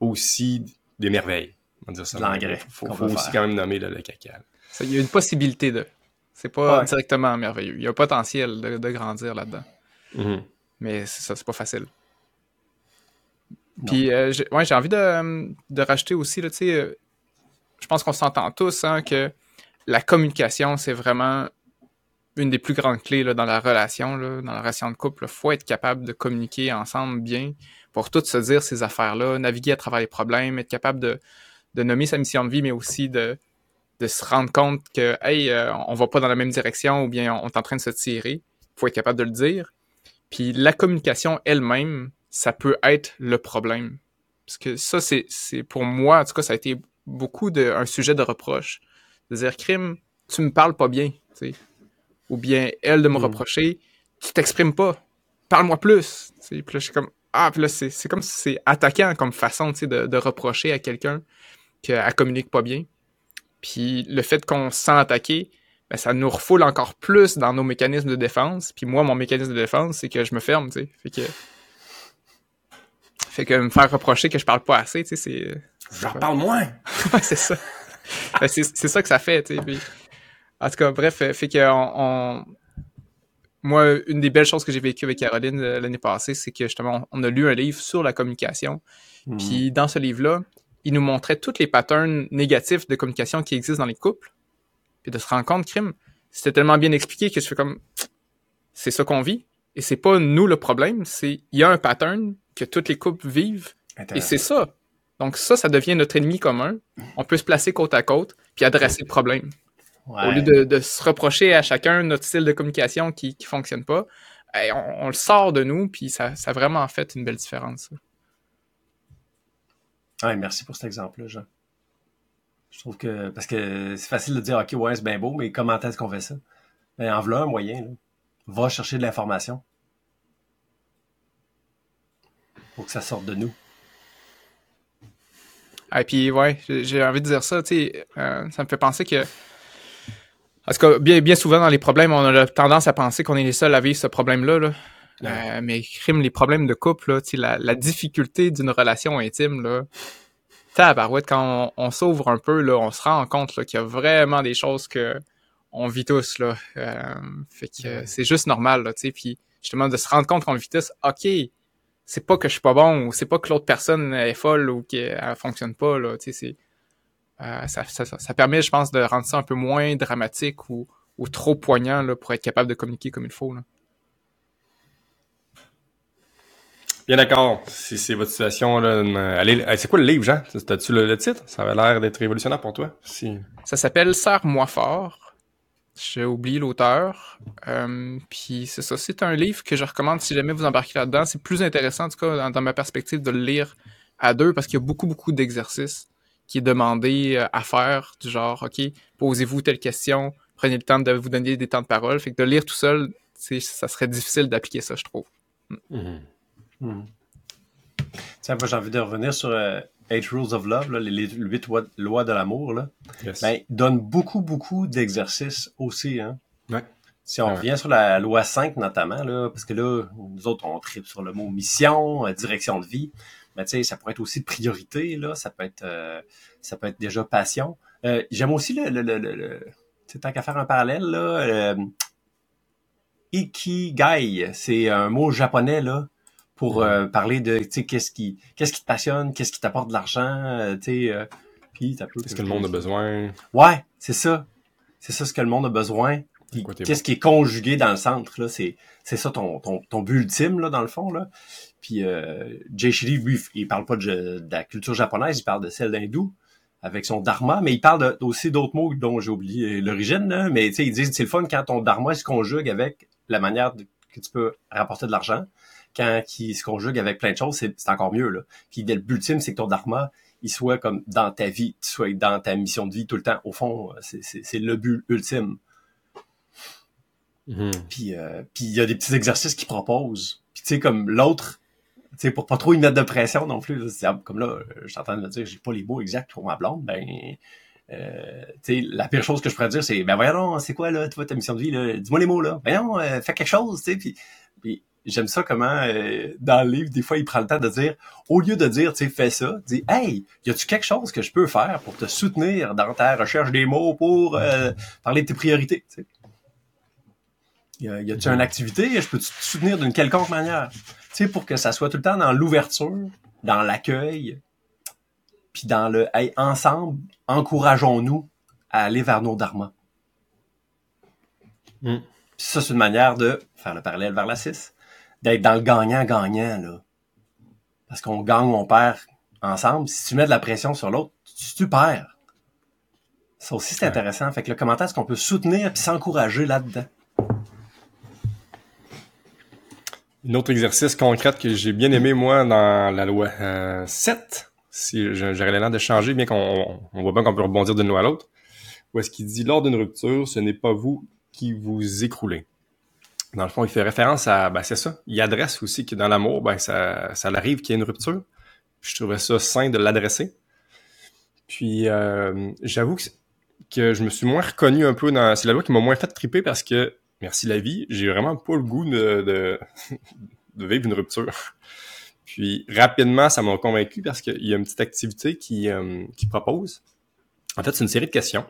[SPEAKER 2] aussi des merveilles. On va dire ça.
[SPEAKER 3] L'engrais.
[SPEAKER 2] Faut, faut aussi quand même nommer le, caca.
[SPEAKER 1] Il y a une possibilité de. C'est pas directement merveilleux. Il y a un potentiel de, grandir là-dedans.
[SPEAKER 2] Mm-hmm.
[SPEAKER 1] Mais ça, c'est pas facile. Puis, euh, j'ai envie de, de, rajouter aussi, là, euh, je pense qu'on s'entend tous hein, que la communication, c'est vraiment une des plus grandes clés là, dans la relation, dans la relation de couple. Il faut être capable de communiquer ensemble bien pour tout se dire ces affaires-là, naviguer à travers les problèmes, être capable de, de nommer sa mission de vie, mais aussi de, de se rendre compte que, hey, euh, on va pas dans la même direction ou bien on est en train de se tirer. Il faut être capable de le dire. Puis la communication elle-même, ça peut être le problème. Parce que ça, c'est, c'est pour moi, en tout cas, ça a été beaucoup de, un sujet de reproche. De dire, crime, tu me parles pas bien. Ou bien, elle de me mm. reprocher, tu t'exprimes pas, parle-moi plus. Puis là, je suis comme, ah, puis là, c'est, c'est comme si c'est attaquant comme façon, tu sais, de, de reprocher à quelqu'un qu'elle communique pas bien. Puis le fait qu'on se sent attaqué, ben, ça nous refoule encore plus dans nos mécanismes de défense. Puis moi, mon mécanisme de défense, c'est que je me ferme, tu sais. Fait que fait que me faire reprocher que je parle pas assez, tu sais, c'est.
[SPEAKER 3] J'en parle moins!
[SPEAKER 1] ouais, c'est ça. Ben, c'est ça que ça fait, tu sais. En tout cas, bref, fait que on, moi, une des belles choses que j'ai vécues avec Caroline euh, l'année passée, c'est que justement, on a lu un livre sur la communication. Hmm. Puis dans ce livre-là, il nous montrait tous les patterns négatifs de communication qui existent dans les couples. Puis de se rendre compte, crime, c'était tellement bien expliqué que je fais comme, c'est ça qu'on vit. Et c'est pas nous le problème, c'est il y a un pattern que toutes les couples vivent. Et c'est ça. Donc ça, ça devient notre ennemi commun. On peut se placer côte à côte puis adresser le problème. Au lieu de, se reprocher à chacun notre style de communication qui ne fonctionne pas, on, le sort de nous, puis ça, ça a vraiment fait une belle différence.
[SPEAKER 3] Ouais, merci pour cet exemple-là, Jean. Je trouve que, parce que c'est facile de dire, OK, ouais, c'est bien beau, mais comment est-ce qu'on fait ça? Ben, en voilà un moyen, va chercher de l'information. Pour que ça sorte de nous.
[SPEAKER 1] Et puis, ouais, j'ai envie de dire ça, tu sais, euh, ça me fait penser que. Parce que bien, bien souvent dans les problèmes, on a tendance à penser qu'on est les seuls à vivre ce problème-là. Là. Euh, mais crime, les problèmes de couple, là, la, la difficulté d'une relation intime, là, tabarouette, quand on, s'ouvre un peu, là, on se rend compte qu'il y a vraiment des choses que on vit tous. Là. Euh, fait que c'est juste normal, là, tu sais. Puis justement, de se rendre compte qu'on le vit tous, OK, c'est pas que je suis pas bon ou c'est pas que l'autre personne est folle ou qu'elle fonctionne pas là tu sais euh, ça, ça, ça, permet je pense de rendre ça un peu moins dramatique ou, ou trop poignant là, pour être capable de communiquer comme il faut là.
[SPEAKER 2] Bien d'accord. Si c'est votre situation, là, allez, c'est quoi le livre, Jean? T'as-tu le, le, titre? Ça avait l'air d'être révolutionnaire pour toi. Si...
[SPEAKER 1] Ça s'appelle Serre-moi fort. J'ai oublié l'auteur. Euh, puis c'est ça, c'est un livre que je recommande si jamais vous embarquez là-dedans. C'est plus intéressant, en tout cas, dans, ma perspective, de le lire à deux parce qu'il y a beaucoup, beaucoup d'exercices qui est demandé euh, à faire, du genre, OK, posez-vous telle question, prenez le temps de vous donner des temps de parole. Fait que de lire tout seul, ça serait difficile d'appliquer ça, je trouve.
[SPEAKER 3] Mm-hmm. Mm-hmm. Tiens, moi, j'ai envie de revenir sur euh, Eight Rules of Love, les, huit lois de l'amour, là, ben, donne beaucoup, beaucoup d'exercices aussi. Hein? Si on revient sur la loi 5 notamment, là, parce que là, nous autres, on tripe sur le mot mission, euh, direction de vie. Mais tu sais, ça pourrait être aussi priorité, là, ça peut être euh, ça peut être déjà passion. Euh, j'aime aussi le, le, le, le tant qu'à faire un parallèle, là, Ikigai, c'est un mot japonais, là, pour euh, parler de qu'est-ce qui qu'est-ce qui te passionne, qu'est-ce qui t'apporte de l'argent, euh, tu sais euh, puis
[SPEAKER 2] qu'est-ce que le monde a besoin?
[SPEAKER 3] Ouais, c'est ça. C'est ça ce que le monde a besoin. Qu'est-ce qui est conjugué dans le centre là, c'est c'est ça ton, ton ton but ultime là dans le fond là. Puis euh, Jay Shiri, lui, il parle pas de, la culture japonaise, il parle de celle d'hindou avec son dharma, mais il parle aussi d'autres mots dont j'ai oublié l'origine. Mais tu sais, il dit c'est le fun quand ton dharma se conjugue avec la manière que tu peux rapporter de l'argent quand qui se conjugue avec plein de choses, c'est encore mieux. Là. Puis le but ultime, c'est que ton dharma, il soit comme dans ta vie, tu sois dans ta mission de vie tout le temps. Au fond, c'est le but ultime. Mm-hmm. Puis, euh, puis il y a des petits exercices qu'il propose Puis tu sais, comme l'autre, tu sais, pour pas trop y mettre de pression non plus, comme là, je suis en train de me dire, j'ai pas les mots exacts pour ma blonde, ben euh, la pire chose que je pourrais dire, c'est ben voyons, c'est quoi là, toi, ta mission de vie, là, dis-moi les mots là. Ben non, euh, fais quelque chose, tu sais, puis, puis j'aime ça comment euh, dans le livre, des fois, il prend le temps de dire, au lieu de dire, tu sais, fais ça, dis Hey, y a-tu quelque chose que je peux faire pour te soutenir dans ta recherche des mots pour euh, parler de tes priorités? Tu sais? Y, a, y a-tu une activité? Je peux te soutenir d'une quelconque manière? Tu sais, pour que ça soit tout le temps dans l'ouverture, dans l'accueil, puis dans le hey, ensemble, encourageons-nous à aller vers nos dharmas. Mm. ça, c'est une manière de faire le parallèle vers la 6, d'être dans le gagnant-gagnant, là. Parce qu'on gagne, on perd ensemble. Si tu mets de la pression sur l'autre, tu, tu, perds. Ça aussi, c'est intéressant. Fait que le commentaire, est-ce qu'on peut soutenir puis s'encourager là-dedans?
[SPEAKER 2] Un autre exercice concret que j'ai bien aimé, moi, dans la loi 7, euh, si j'aurais l'air de changer, bien qu'on on voit bien qu'on peut rebondir d'une loi à l'autre, où est-ce qu'il dit, lors d'une rupture, ce n'est pas vous qui vous écroulez. Dans le fond, il fait référence à, ben c'est ça, il adresse aussi que dans l'amour, ben ça, ça arrive qu'il y ait une rupture. Je trouvais ça sain de l'adresser. Puis, euh, j'avoue que, que, je me suis moins reconnu un peu dans... C'est la loi qui m'a moins fait triper parce que, merci la vie, j'ai vraiment pas le goût de, de, de vivre une rupture. Puis rapidement, ça m'a convaincu parce qu'il y a une petite activité qui, euh, qui propose. En fait, c'est une série de questions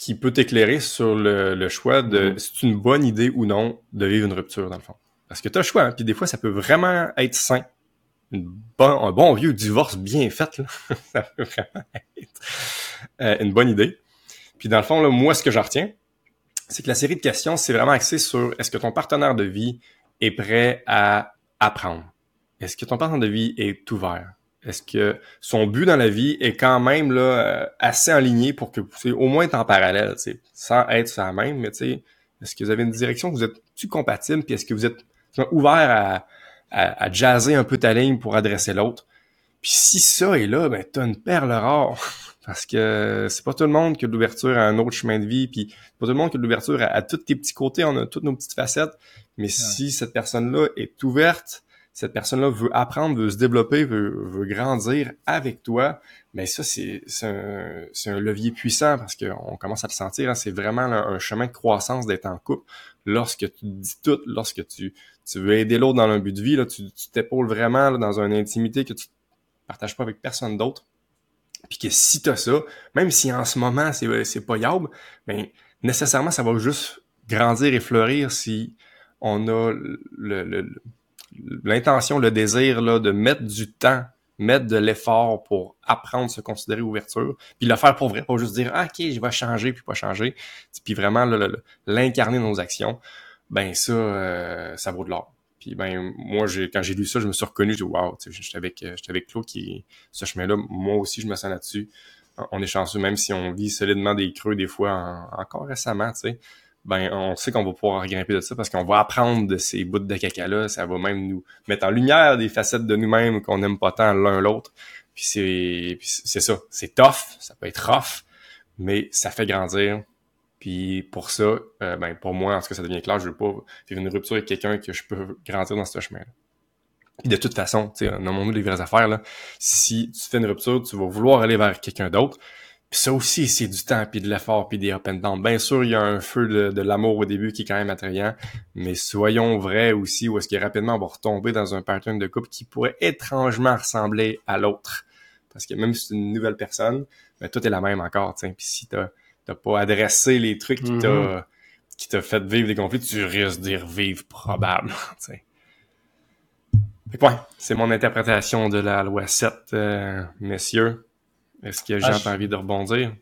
[SPEAKER 2] qui peut t'éclairer sur le, le, choix de mm-hmm. si c'est une bonne idée ou non de vivre une rupture, dans le fond. Parce que tu as le choix, hein, puis des fois, ça peut vraiment être sain. Une bon, un bon vieux divorce bien fait, là. ça peut vraiment être euh, une bonne idée. Puis dans le fond, là, moi, ce que j'en retiens, c'est que la série de questions, c'est vraiment axé sur est-ce que ton partenaire de vie est prêt à apprendre? Est-ce que ton partenaire de vie est ouvert? Est-ce que son but dans la vie est quand même là euh, assez aligné pour que vous au moins être en parallèle, sans être ça même, mais tu sais, est-ce que vous avez une direction que vous êtes-tu compatible, puis est-ce que vous êtes ouvert à, à, à, jazzer un peu ta ligne pour adresser l'autre? Puis si ça est là, ben t'as une perle rare. Parce que c'est pas tout le monde qui a de l'ouverture à un autre chemin de vie, puis c'est pas tout le monde qui a de l'ouverture à, à, tous tes petits côtés, on a toutes nos petites facettes. Mais si cette personne-là est ouverte cette personne-là veut apprendre, veut se développer, veut, grandir avec toi, mais ça, c'est un, un, levier puissant parce qu'on commence à le sentir. Hein, c'est vraiment un chemin de croissance d'être en couple. Lorsque tu dis tout, lorsque tu, tu veux aider l'autre dans un but de vie, là, tu t'épaules vraiment dans une intimité que tu partages pas avec personne d'autre. Puis que si tu as ça, même si en ce moment c'est pas yable, mais nécessairement ça va juste grandir et fleurir si on a le, le l'intention, le désir là, de mettre du temps, mettre de l'effort pour apprendre à se considérer ouverture, puis le faire pour vrai, pas juste dire ah, ok, je vais changer puis pas changer, puis vraiment l'incarner dans nos actions, ben ça, euh, ça vaut de l'or. Puis ben moi, quand j'ai lu ça, je me suis reconnu, j'ai dit wow, j'étais avec j'étais avec Claude qui ce chemin-là, moi aussi je me sens là-dessus. On est chanceux, même si on vit solidement des creux des fois encore récemment, tu sais ben on sait qu'on va pouvoir grimper de ça parce qu'on va apprendre de ces bouts de caca-là. Ça va même nous mettre en lumière des facettes de nous-mêmes qu'on n'aime pas tant l'un l'autre. Puis c'est c'est ça. C'est tough, ça peut être rough, mais ça fait grandir. Puis pour ça, euh, ben pour moi, en ce que ça devient clair, je veux pas vivre une rupture avec quelqu'un que je peux grandir dans ce chemin-là. Et de toute façon, tu sais, nommons-nous les vraies affaires, là. Si tu fais une rupture, tu vas vouloir aller vers quelqu'un d'autre. Puis ça aussi, c'est du temps, puis de l'effort, puis des up and down. Bien sûr, il y a un feu de, l'amour au début qui est quand même attrayant, mais soyons vrais aussi, où est-ce que rapidement on va retomber dans un pattern de couple qui pourrait étrangement ressembler à l'autre. Parce que même si c'est une nouvelle personne, ben, tout est la même encore. Puis si t'as n'as pas adressé les trucs qui t'a qui t'a fait vivre des conflits, tu risques d'y revivre probablement. T'sais. Fait que ouais, c'est mon interprétation de la loi 7, euh, messieurs. Est-ce que Jean ah, envie de rebondir?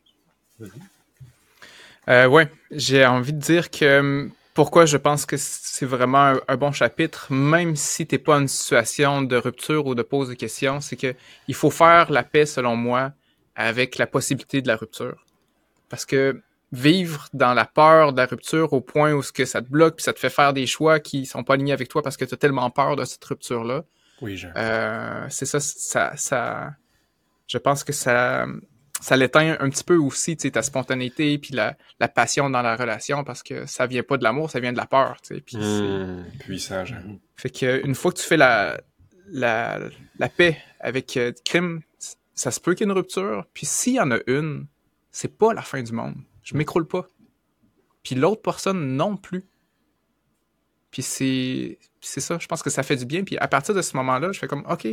[SPEAKER 1] Euh, oui, j'ai envie de dire que hum, pourquoi je pense que c'est vraiment un, bon chapitre, même si tu n'es pas en une situation de rupture ou de pose de questions, c'est que il faut faire la paix, selon moi, avec la possibilité de la rupture. Parce que vivre dans la peur de la rupture au point où ce que ça te bloque puis ça te fait faire des choix qui sont pas alignés avec toi parce que tu as tellement peur de cette rupture-là.
[SPEAKER 2] Oui,
[SPEAKER 1] euh, c'est ça, ça, ça, je pense que ça, ça l'éteint un petit peu aussi, tu sais, ta spontanéité puis la, la passion dans la relation parce que ça vient pas de l'amour, ça vient de la peur, tu sais. Puis c'est-
[SPEAKER 2] Hmm, puissant, Jean.
[SPEAKER 1] fait que une fois que tu fais la, la, la paix avec euh, crime, ça se peut qu'il y ait une rupture. Puis s'il y en a une, c'est pas la fin du monde. Je m'écroule pas. Puis l'autre personne non plus. Puis c'est c'est ça, je pense que ça fait du bien. Puis à partir de ce moment-là, je fais comme, OK,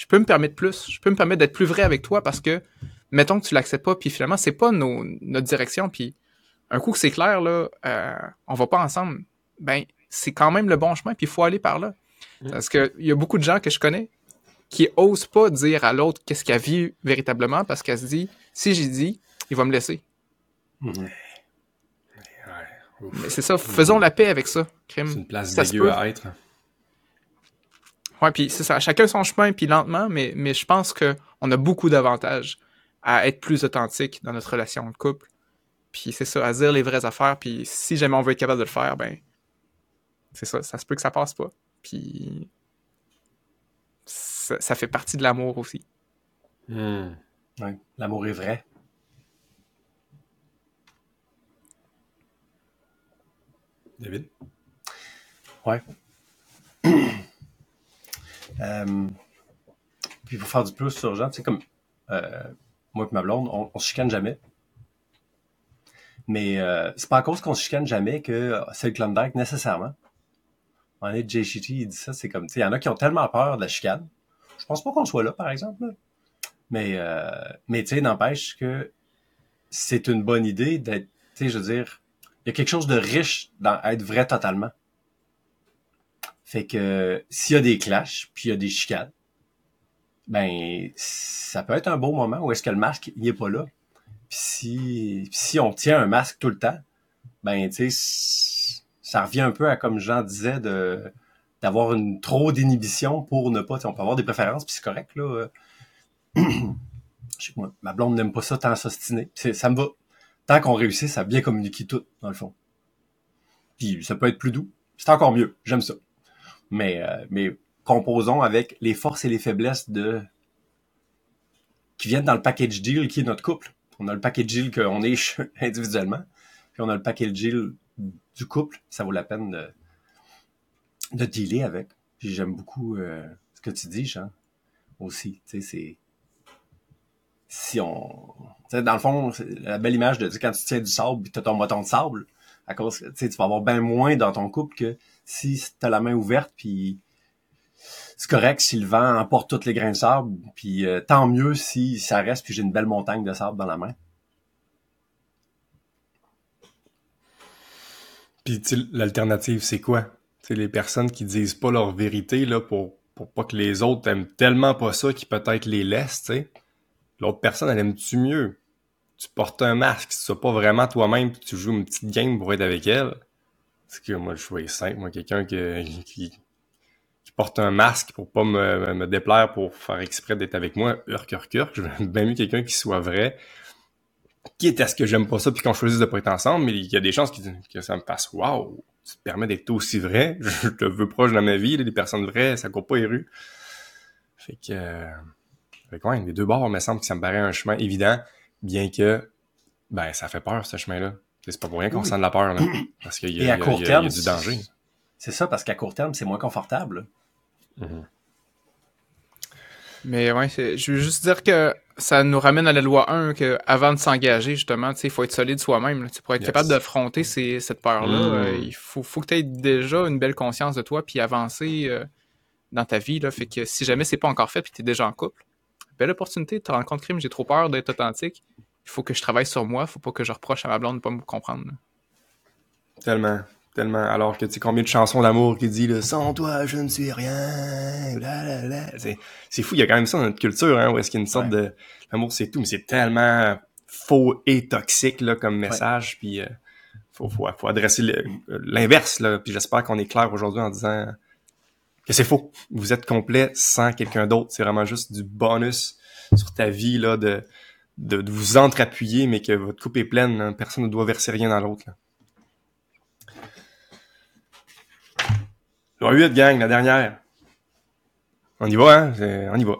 [SPEAKER 1] je peux me permettre plus. Je peux me permettre d'être plus vrai avec toi parce que, mettons que tu l'acceptes pas, puis finalement, c'est pas nos, notre direction. Puis un coup que c'est clair, là, euh, on va pas ensemble. Ben, c'est quand même le bon chemin, puis il faut aller par là. Parce que il y a beaucoup de gens que je connais qui osent pas dire à l'autre qu'est-ce qu'il a vu véritablement parce qu'elle se dit, si j'ai dit, il va me laisser.
[SPEAKER 2] Ouf.
[SPEAKER 1] Mais c'est ça, faisons la paix avec ça, crime.
[SPEAKER 2] C'est une place
[SPEAKER 1] Ça
[SPEAKER 2] dégueu à être.
[SPEAKER 1] Ouais, puis c'est ça, chacun son chemin, puis lentement, mais, mais je pense que on a beaucoup d'avantages à être plus authentique dans notre relation de couple. Puis c'est ça, à dire les vraies affaires, puis si jamais on veut être capable de le faire, ben c'est ça, ça se peut que ça passe pas. Puis ça, ça fait partie de l'amour aussi.
[SPEAKER 2] Hmm.
[SPEAKER 3] Ouais. L'amour est vrai.
[SPEAKER 2] David?
[SPEAKER 3] Ouais. Euh, puis pour faire du plus sur Jean, tu sais, comme euh, moi et ma blonde, on, on se chicane jamais. Mais euh, c'est pas à cause qu'on se chicane jamais que c'est le Klondike nécessairement. On est Shitty, il dit ça, c'est comme, tu sais, il y en a qui ont tellement peur de la chicane. Je pense pas qu'on soit là, par exemple. là. Mais, euh, mais tu sais, n'empêche que c'est une bonne idée d'être, tu sais, je veux dire, il y a quelque chose de riche dans être vrai totalement. Fait que s'il y a des clashs, puis il y a des chicanes, ben ça peut être un beau moment où est-ce que le masque il est pas là. Puis si, si on tient un masque tout le temps, ben tu sais ça revient un peu à comme Jean disait de d'avoir une trop d'inhibition pour ne pas, on peut avoir des préférences puis c'est correct là. euh. Je sais moi, ma blonde n'aime pas ça tant s'ostiner. Ça me va. Tant qu'on réussit à bien communiquer tout, dans le fond. Puis ça peut être plus doux. C'est encore mieux. J'aime ça. Mais, euh, mais composons avec les forces et les faiblesses de qui viennent dans le package deal qui est notre couple. On a le package deal qu'on est individuellement, puis on a le package deal du couple. Ça vaut la peine de, de dealer avec. J'aime beaucoup euh, ce que tu dis, Jean, aussi. Tu sais, c'est si on, tu sais, dans le fond, la belle image de quand tu tiens du sable, puis t'as ton bâton de sable, à cause, tu tu vas avoir bien moins dans ton couple que si t'as la main ouverte, puis c'est correct si le vent emporte tous les grains de sable, puis euh, tant mieux si ça reste, puis j'ai une belle montagne de sable dans la main.
[SPEAKER 2] Puis l'alternative, c'est quoi? C'est les personnes qui disent pas leur vérité là pour, pour pas que les autres aiment tellement pas ça qu'ils peut-être les laissent. L'autre personne, elle aime-tu mieux? Tu portes un masque, tu sois pas vraiment toi-même, puis tu joues une petite game pour être avec elle. Parce que moi, le choix est simple. Moi, quelqu'un que- qui, porte un masque pour pas me, déplaire, pour faire exprès d'être avec moi, urk, urk, urk. Je veux bien mieux quelqu'un qui soit vrai, quitte à ce que j'aime pas ça puis qu'on choisisse de pas être ensemble, mais il y a des chances que, ça me fasse waouh, tu te permets d'être aussi vrai, je te veux proche dans ma vie, là, des personnes vraies, ça court pas les rues. Fait que, euh, les deux bords, il me semble que ça me paraît un chemin évident, bien que, ben, ça fait peur, ce chemin-là. C'est pas pour rien qu'on
[SPEAKER 3] Oui.
[SPEAKER 2] sent de la peur, là. Parce qu'il y, a- y y y du danger.
[SPEAKER 3] C'est ça, parce qu'à court terme, c'est moins confortable.
[SPEAKER 2] Mhm.
[SPEAKER 1] Mais ouais, je veux juste dire que ça nous ramène à la loi 1 que avant de s'engager, justement, tu sais, il faut être solide soi-même. Tu Pour être
[SPEAKER 2] Yes.
[SPEAKER 1] capable d'affronter ces- cette peur-là,
[SPEAKER 2] Mm.
[SPEAKER 1] euh, il faut, faut que tu aies déjà une belle conscience de toi puis avancer euh, dans ta vie. Là. Fait que si jamais c'est pas encore fait puis tu es déjà en couple, belle opportunité de te rendre compte, crime, j'ai trop peur d'être authentique. Il faut que je travaille sur moi, faut pas que je reproche à ma blonde de pas me comprendre. là.
[SPEAKER 2] Tellement, tellement. Alors que tu sais combien de chansons d'amour qui dit là, sans toi je ne suis rien. C'est, c'est fou, il y a quand même ça dans notre culture, hein, où est-ce qu'il y a une sorte de l'amour c'est tout, mais c'est tellement faux et toxique là comme message. Puis euh, faut, faut, faut adresser le- l'inverse là. Puis j'espère qu'on est clair aujourd'hui en disant que c'est faux. Vous êtes complet sans quelqu'un d'autre. C'est vraiment juste du bonus sur ta vie là de de, de vous entreappuyer, mais que votre coupe est pleine. là. Personne ne doit verser rien dans l'autre. Loi 8, gang, la dernière. On y va, hein? C'est- On y va.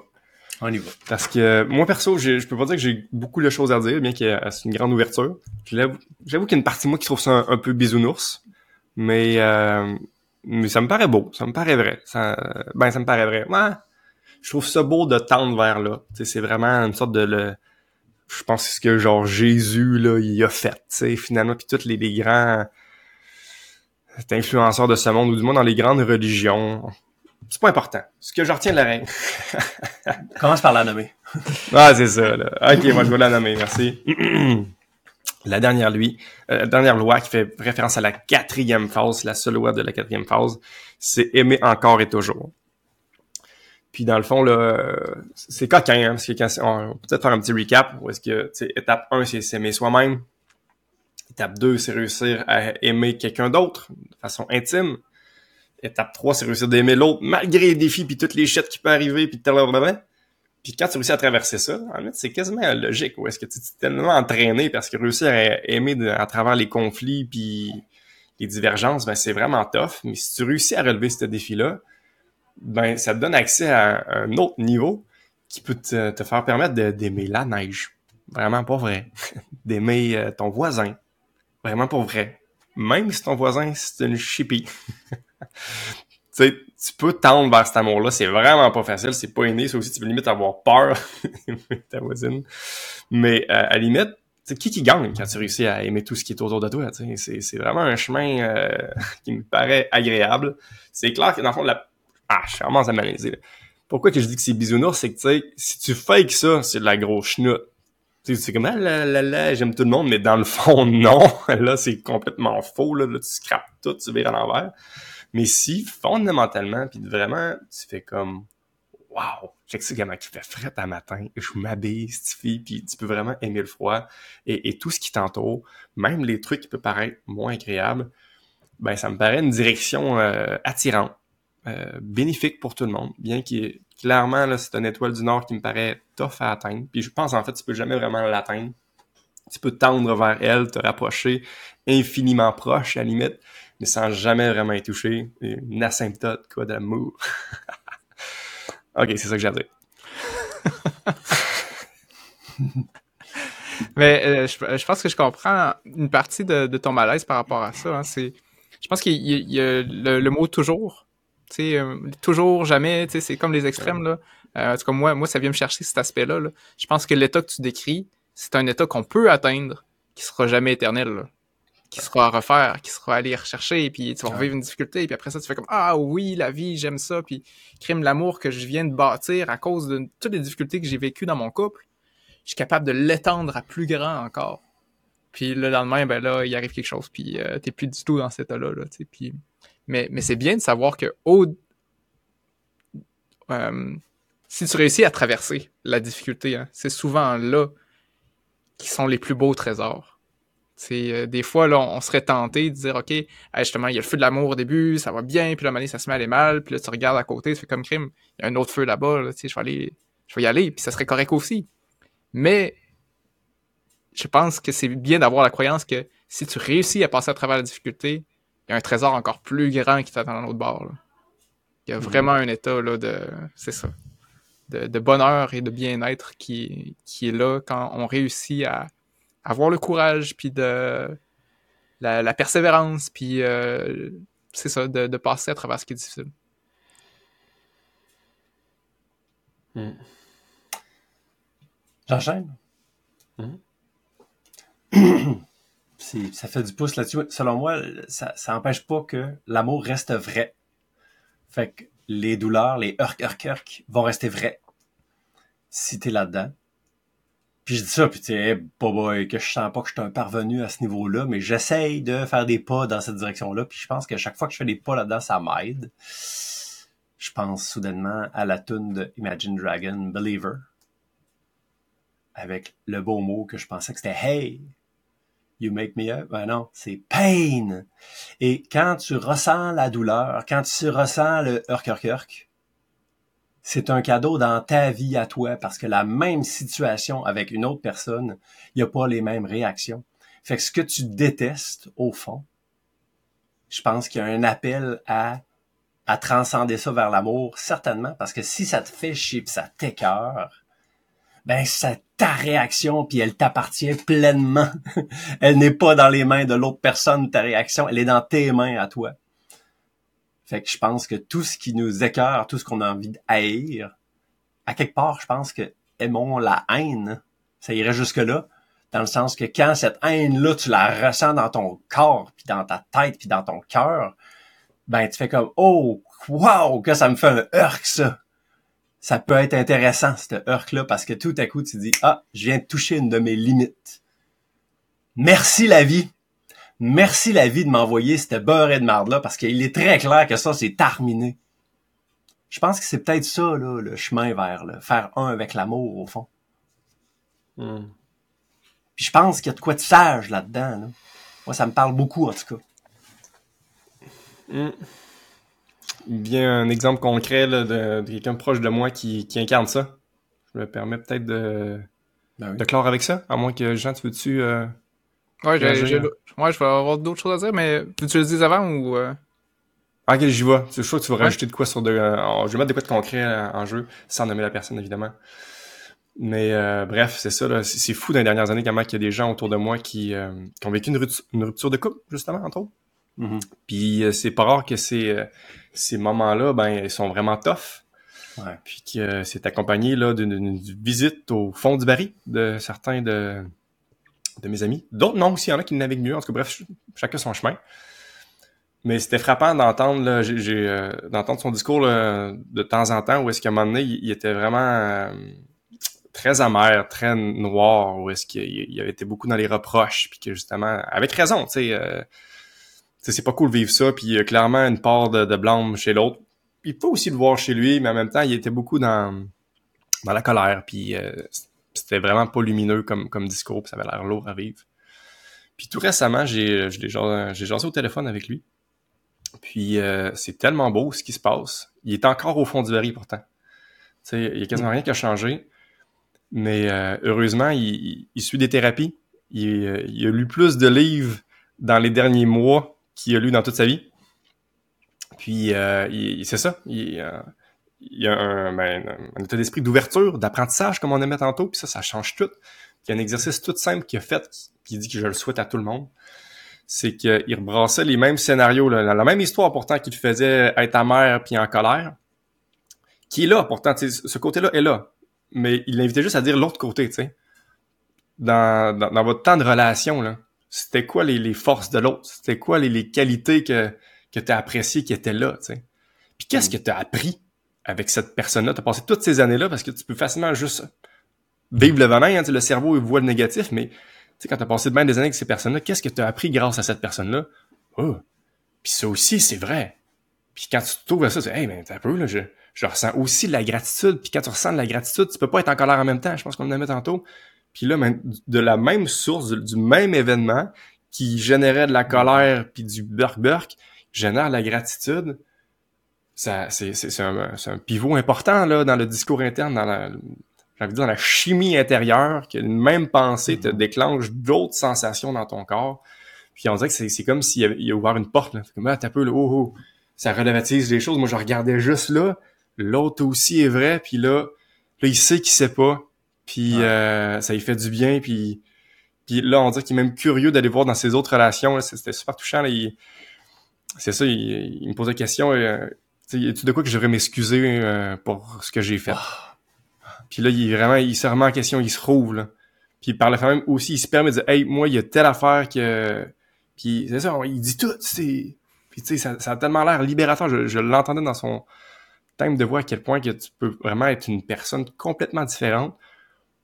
[SPEAKER 3] On y va.
[SPEAKER 2] Parce que moi, perso, je peux pas dire que j'ai beaucoup de choses à dire, bien qu'il y ait une grande ouverture. J'avoue qu'il y a une partie de moi qui trouve ça un, peu bisounours. Mais, euh, mais ça me paraît beau, ça me paraît vrai. Ça, ben, ça me paraît vrai. Ouais, je trouve ça beau de tendre vers là. C'est vraiment une sorte de... Le, je pense que ce que genre Jésus, là, il a fait, sais finalement, puis tous les, les grands influenceurs de ce monde, ou du moins dans les grandes religions, c'est pas important. Ce que je retiens de la reine.
[SPEAKER 3] Commence par la nommer.
[SPEAKER 2] ah, c'est ça, là. Ok, moi, je vais la nommer, merci. la dernière, lui, euh, la dernière loi qui fait référence à la quatrième phase, la seule loi de la quatrième phase, c'est aimer encore et toujours. Puis dans le fond, là, c'est coquin, hein, parce que quand on, peut peut-être faire un petit recap, où est-ce que, étape 1, c'est s'aimer soi-même. Étape 2, c'est réussir à aimer quelqu'un d'autre de façon intime. Étape 3, c'est réussir d'aimer l'autre malgré les défis puis toutes les chutes qui peuvent arriver puis Puis quand tu réussis à traverser ça, en fait, c'est quasiment logique. Ou est-ce que tu es tellement entraîné parce que réussir à aimer à travers les conflits puis les divergences, ben c'est vraiment tough. Mais si tu réussis à relever ce défi-là, ben ça te donne accès à un autre niveau qui peut te, faire permettre d'aimer la neige. Vraiment pas vrai. d'aimer euh, ton voisin. Vraiment pas vrai. Même si ton voisin, c'est une chippie. tu tu peux tendre vers cet amour-là, c'est vraiment pas facile, c'est pas inné, ça aussi, tu peux limite avoir peur ta voisine. Mais euh, à la limite, qui qui gagne quand tu réussis à aimer tout ce qui est autour de toi? C'est vraiment un chemin euh, qui me paraît agréable. C'est clair que dans le fond, la... ah, je vraiment à m'analyser. Pourquoi que je dis que c'est bisounours, c'est que tu sais, si tu fakes ça, c'est de la grosse chenoute. C'est comme, ah là, là, là, j'aime tout le monde, mais dans le fond, non. là, c'est complètement faux. Là, là tu scrapes tout, tu vires à l'envers. Mais si, fondamentalement, puis vraiment, tu fais comme, wow, check ce gamin qui fait frais à matin, je m'habille, Stiffy, puis tu peux vraiment aimer le froid. Et, tout ce qui t'entoure, même les trucs qui peuvent paraître moins agréables, ben ça me paraît une direction euh, attirante, euh, bénéfique pour tout le monde, bien que clairement, là, c'est une étoile du Nord qui me paraît tough à atteindre. Puis je pense, en fait, tu peux jamais vraiment l'atteindre. Tu peux tendre vers elle, te rapprocher infiniment proche, à la limite, mais sans jamais vraiment y toucher. Une asymptote, quoi, d'amour. ok, c'est ça que dire.
[SPEAKER 1] mais euh, je, pense que je comprends une partie de, ton malaise par rapport à ça. Hein. C'est, je pense qu'il y, a le, mot toujours. Sais, euh, toujours, jamais, c'est comme les extrêmes. Là. Euh, en tout cas, moi, moi, ça vient me chercher cet aspect-là. Là. Je pense que l'état que tu décris, c'est un état qu'on peut atteindre, qui sera jamais éternel. Là qui sera à refaire, qui sera à aller rechercher, et puis tu vas vivre une difficulté, et puis après ça, tu fais comme Ah oui, la vie, j'aime ça, puis crime l'amour que je viens de bâtir à cause de toutes les difficultés que j'ai vécues dans mon couple, je suis capable de l'étendre à plus grand encore. Puis le lendemain, ben là, il arrive quelque chose, puis euh, t'es plus du tout dans cet état-là, là, puis... Mais, c'est bien de savoir que. Euh, si tu réussis à traverser la difficulté, hein, c'est souvent là qui sont les plus beaux trésors euh, des fois, là, on, serait tenté de dire, OK, justement, il y a le feu de l'amour au début, ça va bien, puis là, ça se met à aller mal, puis là, tu regardes à côté, tu fais comme crime, il y a un autre feu là-bas, là, je vais aller, je vais y aller, puis ça serait correct aussi. Mais, je pense que c'est bien d'avoir la croyance que si tu réussis à passer à travers la difficulté, y a un trésor encore plus grand qui t'attend dans l'autre bord. Il y a mm-hmm. vraiment un état, là, de, c'est ça, de, de, bonheur et de bien-être qui, qui est là quand on réussit à avoir le courage, puis de la, persévérance, puis euh, c'est ça, de, passer à travers ce qui est difficile.
[SPEAKER 3] Hmm. J'enchaîne? Hmm. ça fait du pouce là-dessus. Selon moi, ça n'empêche pas que l'amour reste vrai. Fait que les douleurs, les urk, urk, urk vont rester vrais si t'es là-dedans. Puis je dis ça, puis tu sais, boy, que je sens pas que je suis un parvenu à ce niveau-là, mais j'essaye de faire des pas dans cette direction-là. Puis je pense que chaque fois que je fais des pas là-dedans, ça m'aide. Je pense soudainement à la tune de Imagine Dragon, Believer, avec le beau mot que je pensais que c'était Hey, you make me up? Ben non, c'est pain. Et quand tu ressens la douleur, quand tu ressens le urk, urk, urk, c'est un cadeau dans ta vie à toi parce que la même situation avec une autre personne, il n'y a pas les mêmes réactions. Fait que ce que tu détestes, au fond, je pense qu'il y a un appel à à transcender ça vers l'amour, certainement, parce que si ça te fait chier ça t'écœure, ben c'est ta réaction puis elle t'appartient pleinement. elle n'est pas dans les mains de l'autre personne ta réaction, elle est dans tes mains à toi. Fait que je pense que tout ce qui nous écœure, tout ce qu'on a envie de haïr, à quelque part, je pense que aimons la haine, ça irait jusque là, dans le sens que quand cette haine-là, tu la ressens dans ton corps, puis dans ta tête, puis dans ton cœur, ben tu fais comme oh wow que ça me fait un heurk ça ça peut être intéressant ce heurk là parce que tout à coup tu dis ah je viens de toucher une de mes limites merci la vie merci la vie de m'envoyer cette beurre de marde là parce qu'il est très clair que ça c'est terminé je pense que c'est peut-être ça là le chemin vers le faire un avec l'amour au fond
[SPEAKER 2] Hmm.
[SPEAKER 3] puis je pense qu'il y a de quoi de sage là-dedans là. moi ça me parle beaucoup en tout cas
[SPEAKER 2] Hmm. Bien un exemple concret là, de, de quelqu'un proche de moi qui, qui incarne ça. Je me permets peut-être de,
[SPEAKER 3] ben oui.
[SPEAKER 2] de clore avec ça, à moins que Jean, tu veux-tu... euh,
[SPEAKER 1] Ouais, j'ai, je vais avoir d'autres choses à dire, mais tu le dis avant ou... euh?
[SPEAKER 2] Ah, ok, j'y vais. Je suis sûr que tu vas
[SPEAKER 1] Ouais.
[SPEAKER 2] rajouter de quoi sur de... euh, je vais mettre de quoi de concret euh, en jeu, sans nommer la personne, évidemment. Mais euh, bref, c'est ça. là. C'est c'est fou dans les dernières années comment il y a des gens autour de moi qui, euh, qui ont vécu une, rupt- une rupture de couple, justement, entre autres.
[SPEAKER 3] Mhm.
[SPEAKER 2] Puis euh, c'est pas rare que ces, euh, ces moments-là, ben, ils sont vraiment tough.
[SPEAKER 3] Ouais.
[SPEAKER 2] Puis que euh, c'est accompagné là d'une visite au fond du baril de certains de, de mes amis. D'autres non, aussi, il y en a qui naviguent mieux. En tout cas, bref, ch- chacun son chemin. Mais c'était frappant d'entendre j'ai, euh, d'entendre son discours là, de temps en temps où est-ce qu'à un moment donné, il, il était vraiment euh, très amer, très noir, où est-ce qu'il il avait été beaucoup dans les reproches, puis que justement, avec raison, tu sais, euh, tu sais, c'est pas cool de vivre ça, puis il y a clairement une part de, blâme chez l'autre. Il faut aussi le voir chez lui, mais en même temps, il était beaucoup dans, dans la colère, puis euh, c'était vraiment pas lumineux comme, comme discours, puis ça avait l'air lourd à vivre. Puis tout récemment, j'ai j'ai jasé au téléphone avec lui. Puis euh, c'est tellement beau ce qui se passe. Il est encore au fond du baril pourtant. Tu sais, il y a quasiment rien qui a changé. Mais euh, heureusement, il, il- il suit des thérapies. Il, euh, il a lu plus de livres dans les derniers mois qu'il a lu dans toute sa vie. Puis euh, c'est ça. Il, euh, y a un, ben, un état d'esprit d'ouverture, d'apprentissage, comme on aimait tantôt. Puis ça, ça change tout. Il y a un exercice tout simple qu'il a fait, qui dit que je le souhaite à tout le monde c'est qu'il rebrassait les mêmes scénarios, la même histoire pourtant qu'il faisait être amer puis en colère, qui est là pourtant, ce côté-là est là, mais il l'invitait juste à dire l'autre côté, tu sais. Dans, dans, dans votre temps de relation, là, c'était quoi les, les forces de l'autre? C'était quoi les, les qualités que, que tu as appréciées qui étaient là, tu sais? Puis qu'est-ce que tu as appris avec cette personne-là? Tu as passé toutes ces années-là parce que tu peux facilement juste vivre le venin, hein, tu le cerveau il voit le négatif, mais tu sais, quand t'as passé de même des années avec ces personnes-là, qu'est-ce que t'as appris grâce à cette personne-là? Oh! Puis ça aussi, c'est vrai. Puis quand tu te trouves à ça, tu dis, hey, ben, t'as peu, là, je, je ressens aussi de la gratitude. Puis quand tu ressens de la gratitude, tu peux pas être en colère en même temps. Je pense qu'on en avait tantôt. Puis là, de la même source, du, même événement qui générait de la colère puis du burk-burk, génère la gratitude. Ça, c'est, un, pivot important, là, dans le discours interne, dans la, j'ai envie de dire, dans la chimie intérieure, qu'une même pensée te déclenche d'autres sensations dans ton corps. Puis on dirait que c'est, comme s'il avait, il a ouvert une porte. Là. Comme, ah, t'as peu, là, oh, oh. ça relativise les choses. Moi, je regardais juste là. L'autre aussi est vrai. Puis là, là, il sait qu'il sait pas. Puis
[SPEAKER 3] Ouais.
[SPEAKER 2] euh, ça lui fait du bien. Puis, puis là, on dirait qu'il est même curieux d'aller voir dans ses autres relations. C'était super touchant. C'est ça, il, il me pose la question. Euh, tu de quoi que je devrais m'excuser euh, pour ce que j'ai fait? Puis là, il est vraiment, il se remet en question, il se rouvre, là. Puis par le fait même aussi, il se permet de dire, hey, moi, il y a telle affaire que, puis c'est ça, il dit tout, c'est, puis tu sais, ça, ça a tellement l'air libérateur. Je, je l'entendais dans son thème de voix à quel point que tu peux vraiment être une personne complètement différente.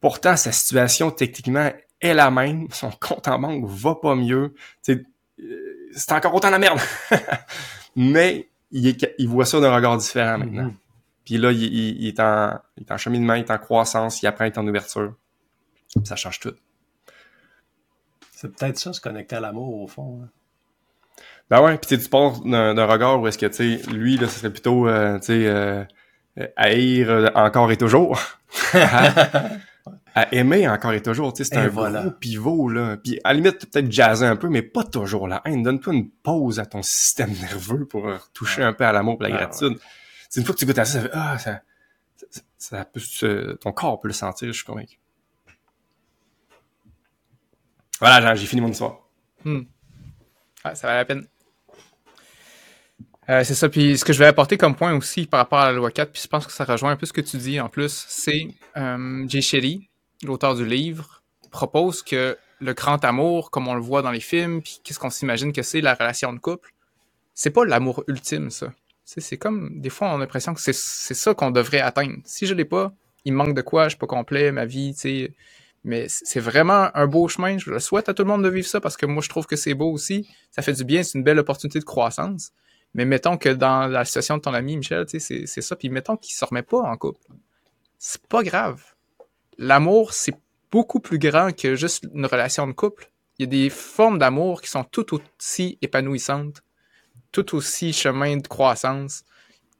[SPEAKER 2] Pourtant, sa situation techniquement est la même, son compte en banque va pas mieux. Euh, c'est encore autant la merde. Mais il, est, il voit ça d'un regard différent maintenant.
[SPEAKER 3] Mhm.
[SPEAKER 2] Puis là, il, il- il est en, il est en cheminement, il est en croissance, il apprend à être en ouverture. Ça change tout.
[SPEAKER 3] C'est peut-être ça, se connecter à l'amour, au fond. hein.
[SPEAKER 2] Ben ouais, puis tu pars d'un regard où est-ce que, tu sais, lui, là, ce serait plutôt, euh, tu sais, euh, haïr encore et toujours. à aimer encore et toujours. Tu sais, c'est un
[SPEAKER 3] voilà.
[SPEAKER 2] gros pivot, là. Puis à la limite, peut-être jazzer un peu, mais pas toujours la haine. Donne-toi une pause à ton système nerveux pour toucher un peu à l'amour et la
[SPEAKER 3] Ouais,
[SPEAKER 2] gratitude. C'est une fois que tu goûtes à ça, ça fait, ah, ça, ça, ça peut ton corps peut le sentir, je suis convaincu. Voilà, Jean, j'ai fini mon histoire.
[SPEAKER 1] Ah, ça valait la peine. Euh, c'est ça. Puis ce que je vais apporter comme point aussi par rapport à la loi 4, puis je pense que ça rejoint un peu ce que tu dis en plus, c'est euh, Jay Shetty, l'auteur du livre, propose que le grand amour, comme on le voit dans les films, puis qu'est-ce qu'on s'imagine que c'est la relation de couple, c'est pas l'amour ultime, ça. C'est comme, des fois, on a l'impression que c'est ça qu'on devrait atteindre. Si je l'ai pas, il me manque de quoi, je suis pas complet, ma vie, tu sais. Mais c'est vraiment un beau chemin. Je le souhaite à tout le monde de vivre ça parce que moi, je trouve que c'est beau aussi. Ça fait du bien, c'est une belle opportunité de croissance. Mais mettons que dans la situation de ton ami Michel, tu sais, c'est c'est ça. Puis mettons qu'il se remet pas en couple. C'est pas grave. L'amour, c'est beaucoup plus grand que juste une relation de couple. Il y a des formes d'amour qui sont tout aussi épanouissantes, tout aussi chemin de croissance.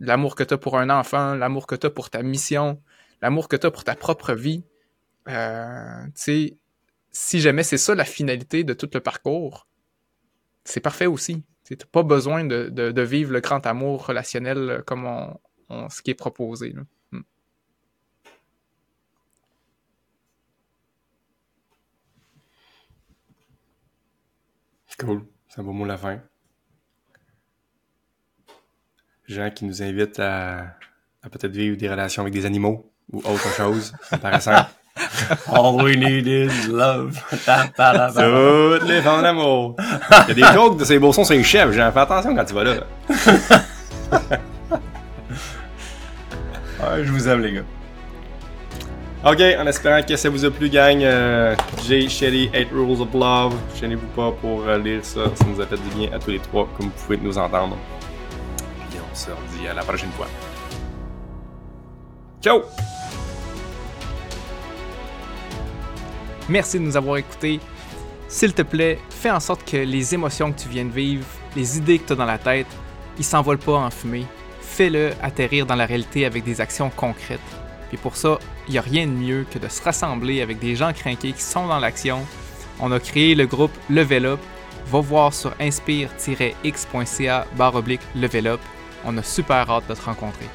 [SPEAKER 1] L'amour que tu as pour un enfant, l'amour que tu as pour ta mission, l'amour que tu as pour ta propre vie. Euh, si jamais c'est ça la finalité de tout le parcours, c'est parfait aussi. Tu n'as pas besoin de, vivre le grand amour relationnel euh, comme on, on- ce qui est proposé.
[SPEAKER 2] Cool. C'est un beau mot la fin. Jean qui nous invite à, à peut-être vivre des relations avec des animaux ou autre chose. Intéressant.
[SPEAKER 3] All we need is love.
[SPEAKER 2] Toutes les femmes d'amour. Il y a des jokes de ces beaux sons sur les chefs. Jean, fais attention quand tu vas là.
[SPEAKER 3] Ouais, je vous aime, les gars.
[SPEAKER 2] Ok, en espérant que ça vous a plu, gang. Euh, Jay, Shelly, 8 Rules of Love. Gênez-vous pas pour euh, lire ça. Ça nous a fait du bien à tous les trois, comme vous pouvez nous entendre. Puis on se redit à la prochaine fois. Ciao!
[SPEAKER 1] Merci de nous avoir écoutés. S'il te plaît, fais en sorte que les émotions que tu viens de vivre, les idées que tu as dans la tête, ils s'envolent pas en fumée. Fais-le atterrir dans la réalité avec des actions concrètes. Puis pour ça, il n'y a rien de mieux que de se rassembler avec des gens craqués qui sont dans l'action. On a créé le groupe Level Up. Va voir sur inspire-x.ca barre Level Up. On a super hâte de te rencontrer.